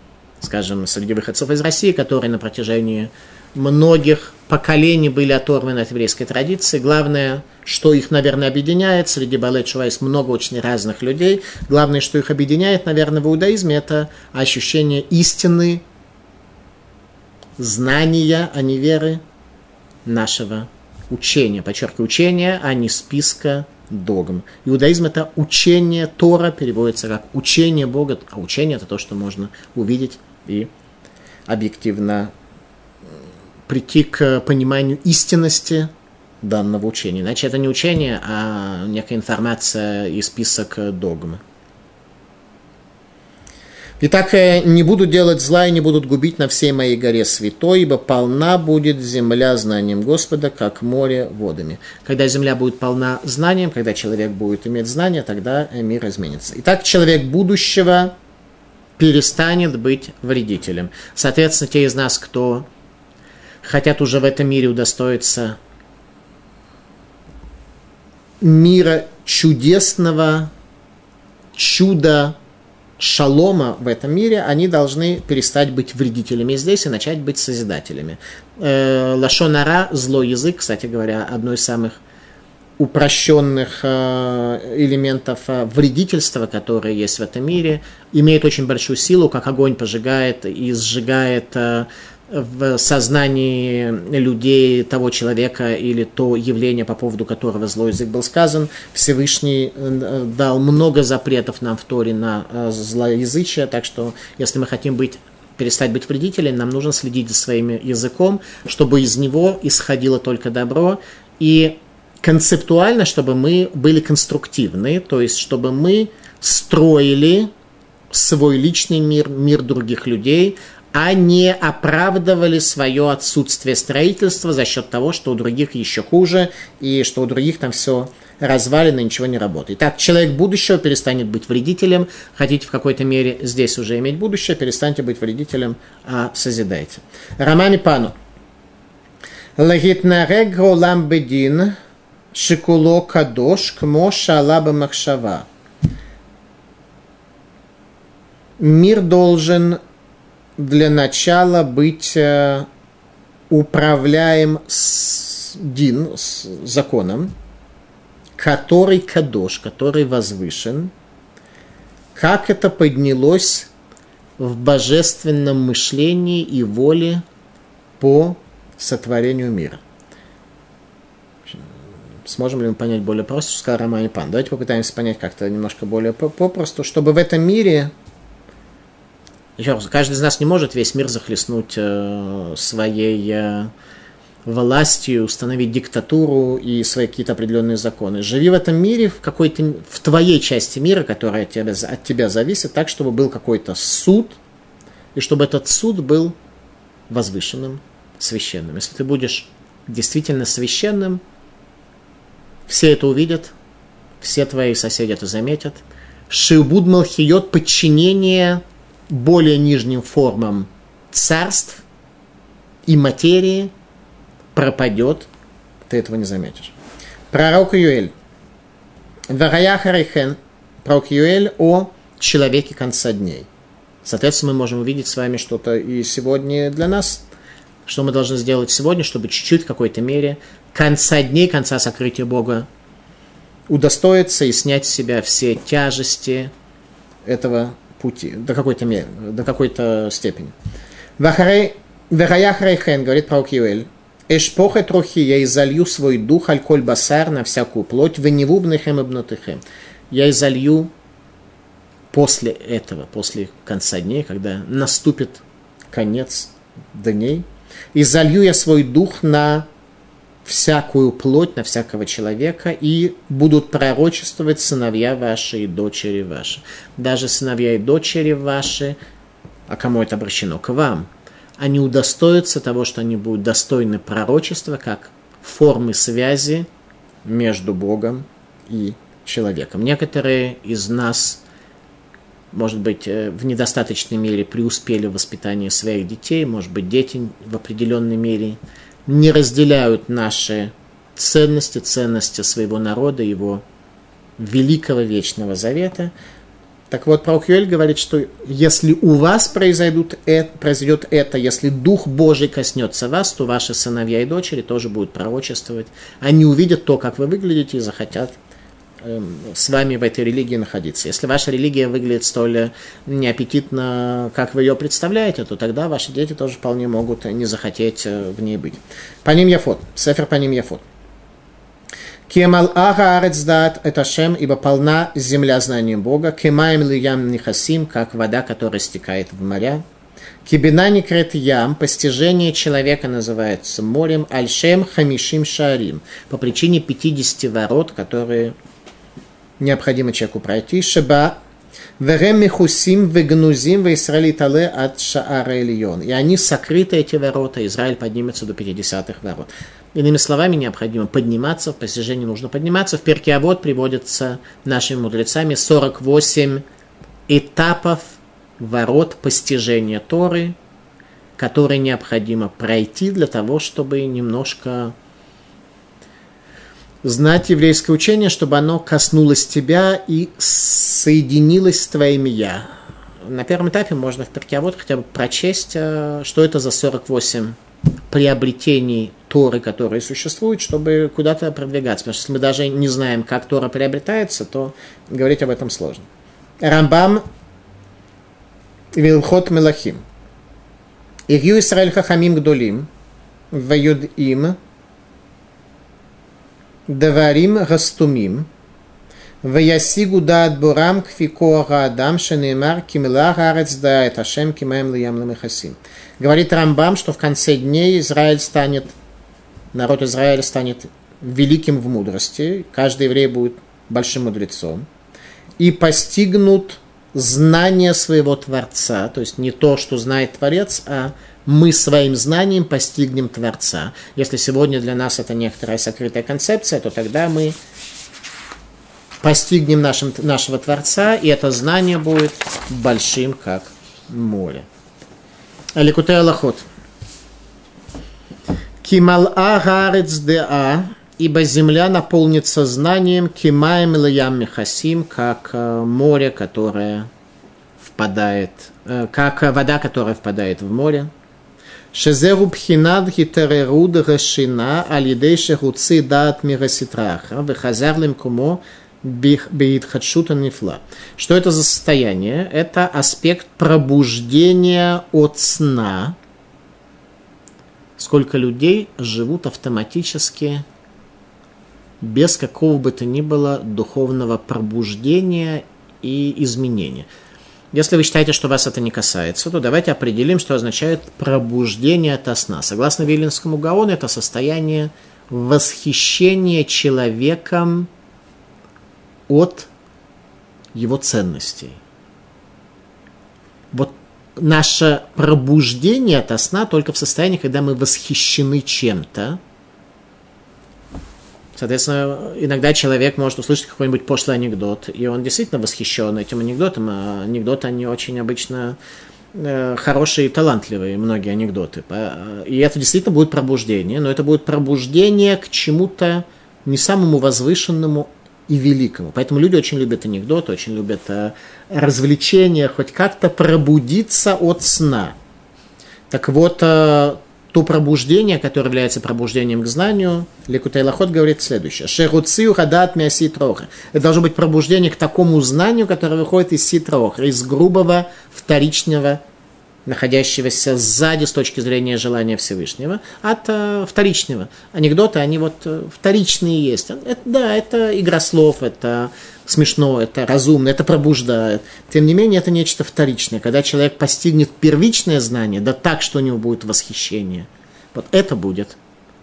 скажем, среди выходцев из России, которые на протяжении многих поколений были оторваны от еврейской традиции. Главное, что их, наверное, объединяет, среди Балей Чува есть много очень разных людей. Главное, что их объединяет, наверное, в иудаизме, это ощущение истины, знания, а не веры нашего учения. Подчеркиваю, учения, а не списка догм. Иудаизм – это учение Тора, переводится как учение Бога, а учение – это то, что можно увидеть и объективно прийти к пониманию истинности данного учения. Иначе это не учение, а некая информация и список догм. Итак, э, не буду делать зла и не будут губить на всей моей горе святой, ибо полна будет земля знанием Господа, как море водами. Когда земля будет полна знанием, когда человек будет иметь знания, тогда э, мир изменится. Итак, человек будущего перестанет быть вредителем. Соответственно, те из нас, кто хотят уже в этом мире удостоиться мира чудесного, чуда шалома в этом мире, они должны перестать быть вредителями здесь и начать быть созидателями. Э, Лашонара, злой язык, кстати говоря, одно из самых упрощенных э, элементов э, вредительства, которые есть в этом мире, имеет очень большую силу, как огонь пожигает и сжигает в сознании людей того человека или то явление, по поводу которого злой язык был сказан. Всевышний э, дал много запретов нам в Торе на э, злоязычие, так что если мы хотим быть перестать быть вредителем, нам нужно следить за своим языком, чтобы из него исходило только добро, и концептуально, чтобы мы были конструктивны, то есть чтобы мы строили свой личный мир, мир других людей, а не оправдывали свое отсутствие строительства за счет того, что у других еще хуже, и что у других там все развалено, ничего не работает. Так, человек будущего перестанет быть вредителем, хотите в какой-то мере здесь уже иметь будущее, перестаньте быть вредителем, а созидайте. Романи Пану. Лагитнарег голам бедин шикуло кадош кмо шалаба махшава. Мир должен для начала быть э, управляем с дин, с законом, который кадош, который возвышен, как это поднялось в божественном мышлении и воле по сотворению мира. Сможем ли мы понять более просто, что сказал Роман Пан? Давайте попытаемся понять как-то немножко более попросту, чтобы в этом мире еще раз, каждый из нас не может весь мир захлестнуть э, своей э, властью, установить диктатуру и свои какие-то определенные законы. Живи в этом мире, в какой-то, в твоей части мира, которая от тебя, от тебя зависит, так, чтобы был какой-то суд, и чтобы этот суд был возвышенным, священным. Если ты будешь действительно священным, все это увидят, все твои соседи это заметят. Шиубуд Малхиот – подчинение более нижним формам царств и материи пропадет, ты этого не заметишь. Пророк Юэль. Вараяхарихен. Пророк Юэль о человеке конца дней. Соответственно, мы можем увидеть с вами что-то и сегодня для нас, что мы должны сделать сегодня, чтобы чуть-чуть в какой-то мере конца дней, конца сокрытия Бога удостоиться и снять с себя все тяжести этого пути, до какой-то меры, до какой-то степени. Вераяхрейхен, говорит пророк Юэль, Эшпохе трохи, я изолью свой дух, альколь басар, на всякую плоть, веневубныхем и Я изолью после этого, после конца дней, когда наступит конец дней, и залью я свой дух на всякую плоть, на всякого человека, и будут пророчествовать сыновья ваши и дочери ваши. Даже сыновья и дочери ваши, а кому это обращено? К вам. Они удостоятся того, что они будут достойны пророчества, как формы связи между Богом и человеком. Некоторые из нас, может быть, э, в недостаточной мере преуспели в воспитании своих детей, может быть, дети в определенной мере не разделяют наши ценности, ценности своего народа, его великого вечного завета. Так вот, пророк Юэль говорит, что если у вас произойдут, это, произойдет это, если Дух Божий коснется вас, то ваши сыновья и дочери тоже будут пророчествовать. Они увидят то, как вы выглядите, и захотят с вами в этой религии находиться. Если ваша религия выглядит столь неаппетитно, как вы ее представляете, то тогда ваши дети тоже вполне могут не захотеть э, в ней быть. По ним Яфот. Сефер по ним Яфот. Кемал ага арецдат это шем, ибо полна земля знанием Бога. Кемаем лиям нихасим, как вода, которая стекает в моря. Кибина некрет ям, постижение человека называется морем, альшем хамишим шарим, по причине 50 ворот, которые необходимо человеку пройти. Шеба Верем михусим вегнузим в Израиле тале от Шаара Ильон. И они сокрыты, эти ворота. Израиль поднимется до 50-х ворот. Иными словами, необходимо подниматься, в постижении нужно подниматься. В перке Авод приводится нашими мудрецами 48 этапов ворот постижения Торы, которые необходимо пройти для того, чтобы немножко знать еврейское учение, чтобы оно коснулось тебя и соединилось с твоим «я». На первом этапе можно в Перкиавод хотя бы прочесть, э, что это за 48 приобретений Торы, которые существуют, чтобы куда-то продвигаться. Потому что если мы даже не знаем, как Тора приобретается, то говорить об этом сложно. Рамбам Вилхот Мелахим. Ирью Исраэль Хахамим Гдолим, Ваюд им, Даварим Растумим, Ваясигу дат бурам кфикоага адам шенемар кимила гарец дает ашем кимаем лиям ламехасим. Говорит Рамбам, что в конце дней Израиль станет, народ Израиля станет великим в мудрости, каждый еврей будет большим мудрецом, и постигнут знание своего Творца, то есть не то, что знает Творец, а мы своим знанием постигнем Творца. Если сегодня для нас это некоторая сокрытая концепция, то тогда мы постигнем нашим, нашего Творца, и это знание будет большим, как море. Аликутей Аллахот. Кимал агарец деа, ибо земля наполнится знанием, кимаем лаям михасим, как э, море, которое впадает, э, как вода, которая впадает в море. Шезеру бхинад гитереруд решина алидей шехуци дат мираситраха вехазярлим кумо бейтхадшута нифла. Что это за состояние? Это аспект пробуждения от сна. Сколько людей живут автоматически без какого бы то ни было духовного пробуждения и изменения. Если вы считаете, что вас это не касается, то давайте определим, что означает пробуждение от сна. Согласно Виленскому Гаону, это состояние восхищения человеком от его ценностей. Вот наше пробуждение от сна только в состоянии, когда мы восхищены чем-то, Соответственно, иногда человек может услышать какой-нибудь пошлый анекдот, и он действительно восхищен этим анекдотом, а анекдоты, они очень обычно э, хорошие и талантливые, многие анекдоты. И это действительно будет пробуждение, но это будет пробуждение к чему-то не самому возвышенному и великому. Поэтому люди очень любят анекдоты, очень любят э, развлечения, хоть как-то пробудиться от сна. Так вот, э, то пробуждение, которое является пробуждением к знанию, Лекутайлахот говорит следующее. Шеруцию хадат мяси троха. Это должно быть пробуждение к такому знанию, которое выходит из ситроха, из грубого вторичного находящегося сзади с точки зрения желания Всевышнего, от э, вторичного. Анекдоты, они вот э, вторичные есть. Это, да, это игра слов, это смешно, это разумно, это пробуждает. Тем не менее, это нечто вторичное. Когда человек постигнет первичное знание, да так, что у него будет восхищение, вот это будет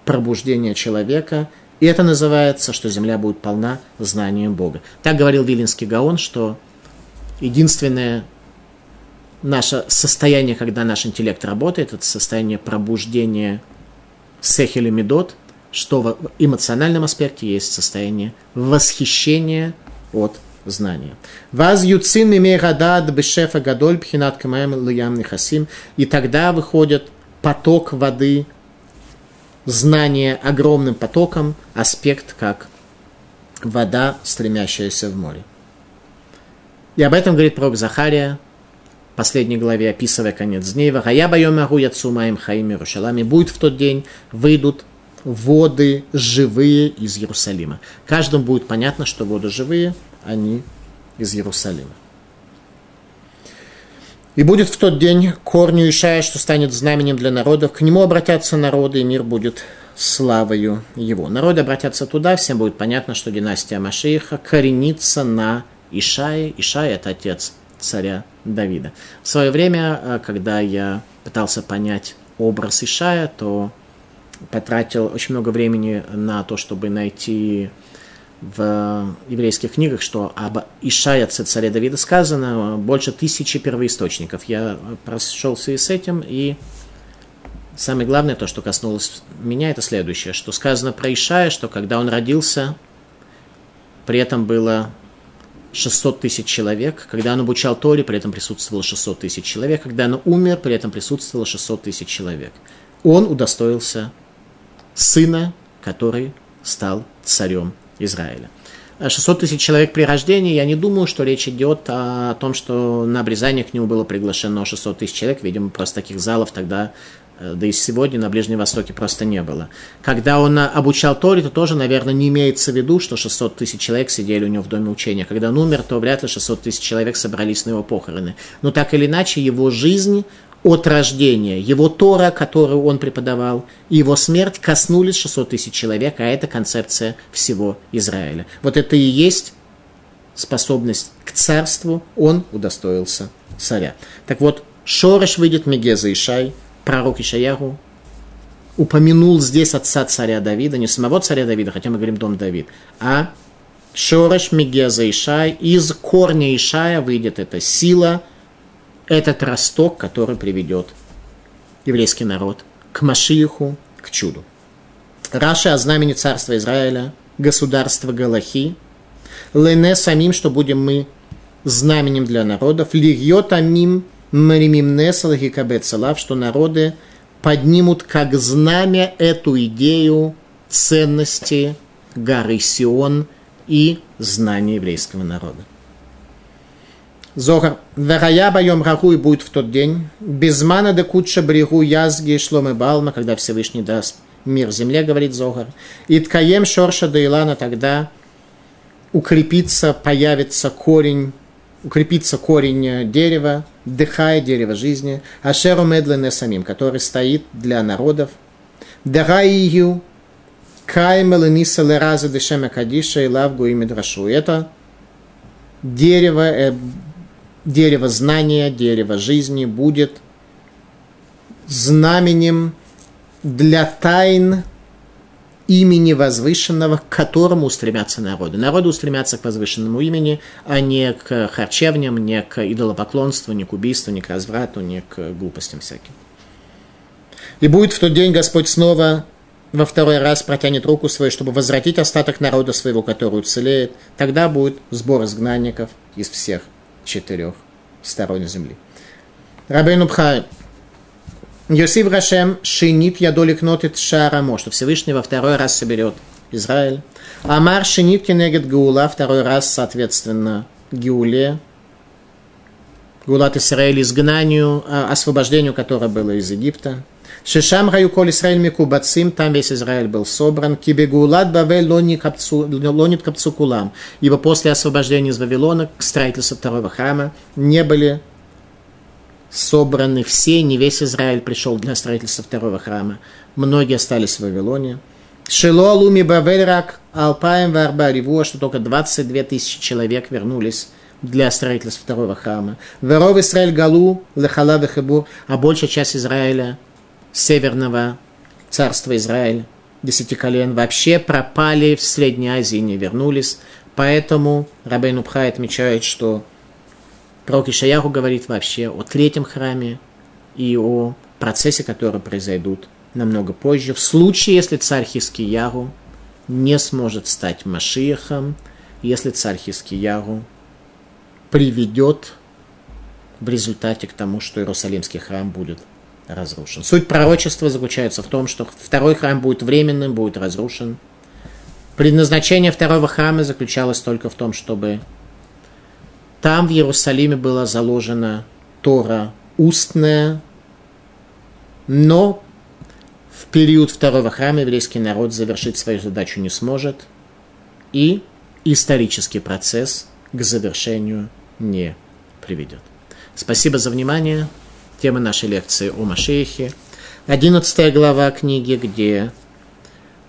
пробуждения человека. И это называется, что земля будет полна знанием Бога. Так говорил Вилинский Гаон, что единственное наше состояние, когда наш интеллект работает, это состояние пробуждения сехеля медот, что в эмоциональном аспекте есть состояние восхищения от знания. Ваз юцин гадад бешефа гадоль пхинат камаем лиям нехасим. И тогда выходит поток воды, знание огромным потоком, аспект как вода, стремящаяся в море. И об этом говорит пророк Захария, в последней главе, описывая конец дней. «Вахая байом агу яцу маим хаим Иерушалами». Будет в тот день, выйдут воды живые из Иерусалима. Каждому будет понятно, что воды живые, они из Иерусалима. И будет в тот день корню Ишая, что станет знаменем для народов. К нему обратятся народы, и мир будет славою его. Народы обратятся туда, всем будет понятно, что династия Машииха коренится на Ишае. Ишай – это отец царя Давида. В свое время, э, когда я пытался понять образ Ишая, то потратил очень много времени на то, чтобы найти в еврейских книгах, что об Ишае, царя Давида, сказано больше тысячи первоисточников. Я прошелся и с этим, и самое главное, то, что коснулось меня, это следующее, что сказано про Ишая, что когда он родился, при этом было 600 тысяч человек. Когда он обучал Торе, при этом присутствовало 600 тысяч человек. Когда он умер, при этом присутствовало 600 тысяч человек. Он удостоился сына, который стал царем Израиля. 600 тысяч человек при рождении, я не думаю, что речь идет о том, что на обрезание к нему было приглашено 600 тысяч человек. Видимо, просто таких залов тогда Э, да и сегодня на Ближнем Востоке просто не было. Когда он э, обучал Торе, то тоже, наверное, не имеется в виду, что 600 тысяч человек сидели у него в доме учения. Когда он умер, то вряд ли 600 тысяч человек собрались на его похороны. Но так или иначе, его жизнь от рождения, его Тора, которую он преподавал, и его смерть коснулись 600 тысяч человек, а это концепция всего Израиля. Вот это и есть способность к царству, он удостоился царя. Так вот, Шореш выйдет Мегеза Ишай, пророк Ишаяру упомянул здесь отца царя Давида, не самого царя Давида, хотя мы говорим дом Давид, а Шореш Мегеза Ишай, из корня Ишая выйдет эта сила, этот росток, который приведет еврейский народ к Машииху, к чуду. Раша о знамени царства Израиля, государства Галахи, Лене самим, что будем мы знаменем для народов, Лирьот амим Маримим Несалах и Кабецалав, что народы поднимут как знамя эту идею ценности горы Сион и знания еврейского народа. Зохар. Верая боем раху и будет в тот день. Без мана де куча брегу язги шломы балма, когда Всевышний даст мир земле, говорит Зохар. И ткаем шорша илана тогда укрепится, появится корень укрепится корень дерева, дыхая дерево жизни, ашеру медлене самим, который стоит для народов. Дараию каймел ниса лераза дешема кадиша и лавгу и медрашу. Это дерево, э, дерево знания, дерево жизни будет знаменем для тайн имени возвышенного, к которому устремятся народы. Народы устремятся к возвышенному имени, а не к харчевням, не к идолопоклонству, не к убийству, не к разврату, не к глупостям всяким. И будет в тот день Господь снова во второй раз протянет руку свою, чтобы возвратить остаток народа своего, который уцелеет. Тогда будет сбор изгнанников из всех четырех сторон земли. Рабейну Бхай Йосиф Рашем шинит ядолик нотит шарамо, что Всевышний во второй раз соберет Израиль. Амар шинит кенегет Гаула, второй раз, соответственно, Геуле, Гулат Исраиль изгнанию, а, освобождению, которое было из Египта. Шишам раю коль Исраиль микубацим, там весь Израиль был собран. Кибе гулат бавель лонит капцу кулам. Ибо после освобождения из Вавилона к строительству второго храма не были собраны все, не весь Израиль пришел для строительства второго храма. Многие остались в Вавилоне. Шило луми бавель рак алпаем варба ривуа, что только 22 тысячи человек вернулись для строительства второго храма. Веров Израиль галу лехала вехебу, а большая часть Израиля, северного царства Израиля, десяти колен вообще пропали в Средней Азии не вернулись. Поэтому Рабейн Убхай отмечает, что пророк Ишаяху говорит вообще о третьем храме и о процессе, который произойдут намного позже. В случае, если царь Хискиягу не сможет стать Машиехом, если царь Хискиягу приведет в результате к тому, что Иерусалимский храм будет разрушен. Суть пророчества заключается в том, что второй храм будет временным, будет разрушен. Предназначение второго храма заключалось только в том, чтобы там в Иерусалиме была заложена Тора устная, но в период второго храма еврейский народ завершить свою задачу не сможет, и исторический процесс к завершению не приведет. Спасибо за внимание. Тема нашей лекции о Машехе. Одиннадцатая глава книги, где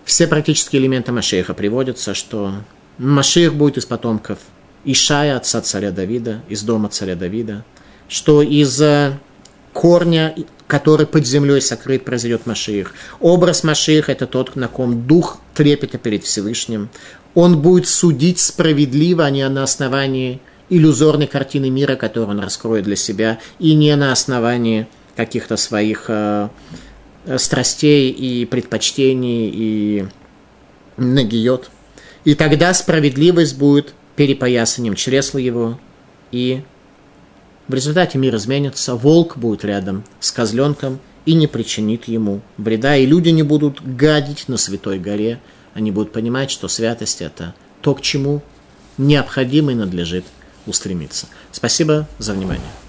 все практические элементы Машеха приводятся, что Машех будет из потомков Ишая, отца царя Давида, из дома царя Давида, что из корня, который под землей сокрыт, произойдет Машиих. Образ Машииха – это тот, на ком дух трепета перед Всевышним. Он будет судить справедливо, а не на основании иллюзорной картины мира, которую он раскроет для себя, и не на основании каких-то своих э, страстей и предпочтений и нагиет. И тогда справедливость будет перепоясанием чресла его, и в результате мир изменится, волк будет рядом с козленком и не причинит ему вреда, и люди не будут гадить на Святой горе, они будут понимать, что святость – это то, к чему необходимо и надлежит устремиться. Спасибо за внимание.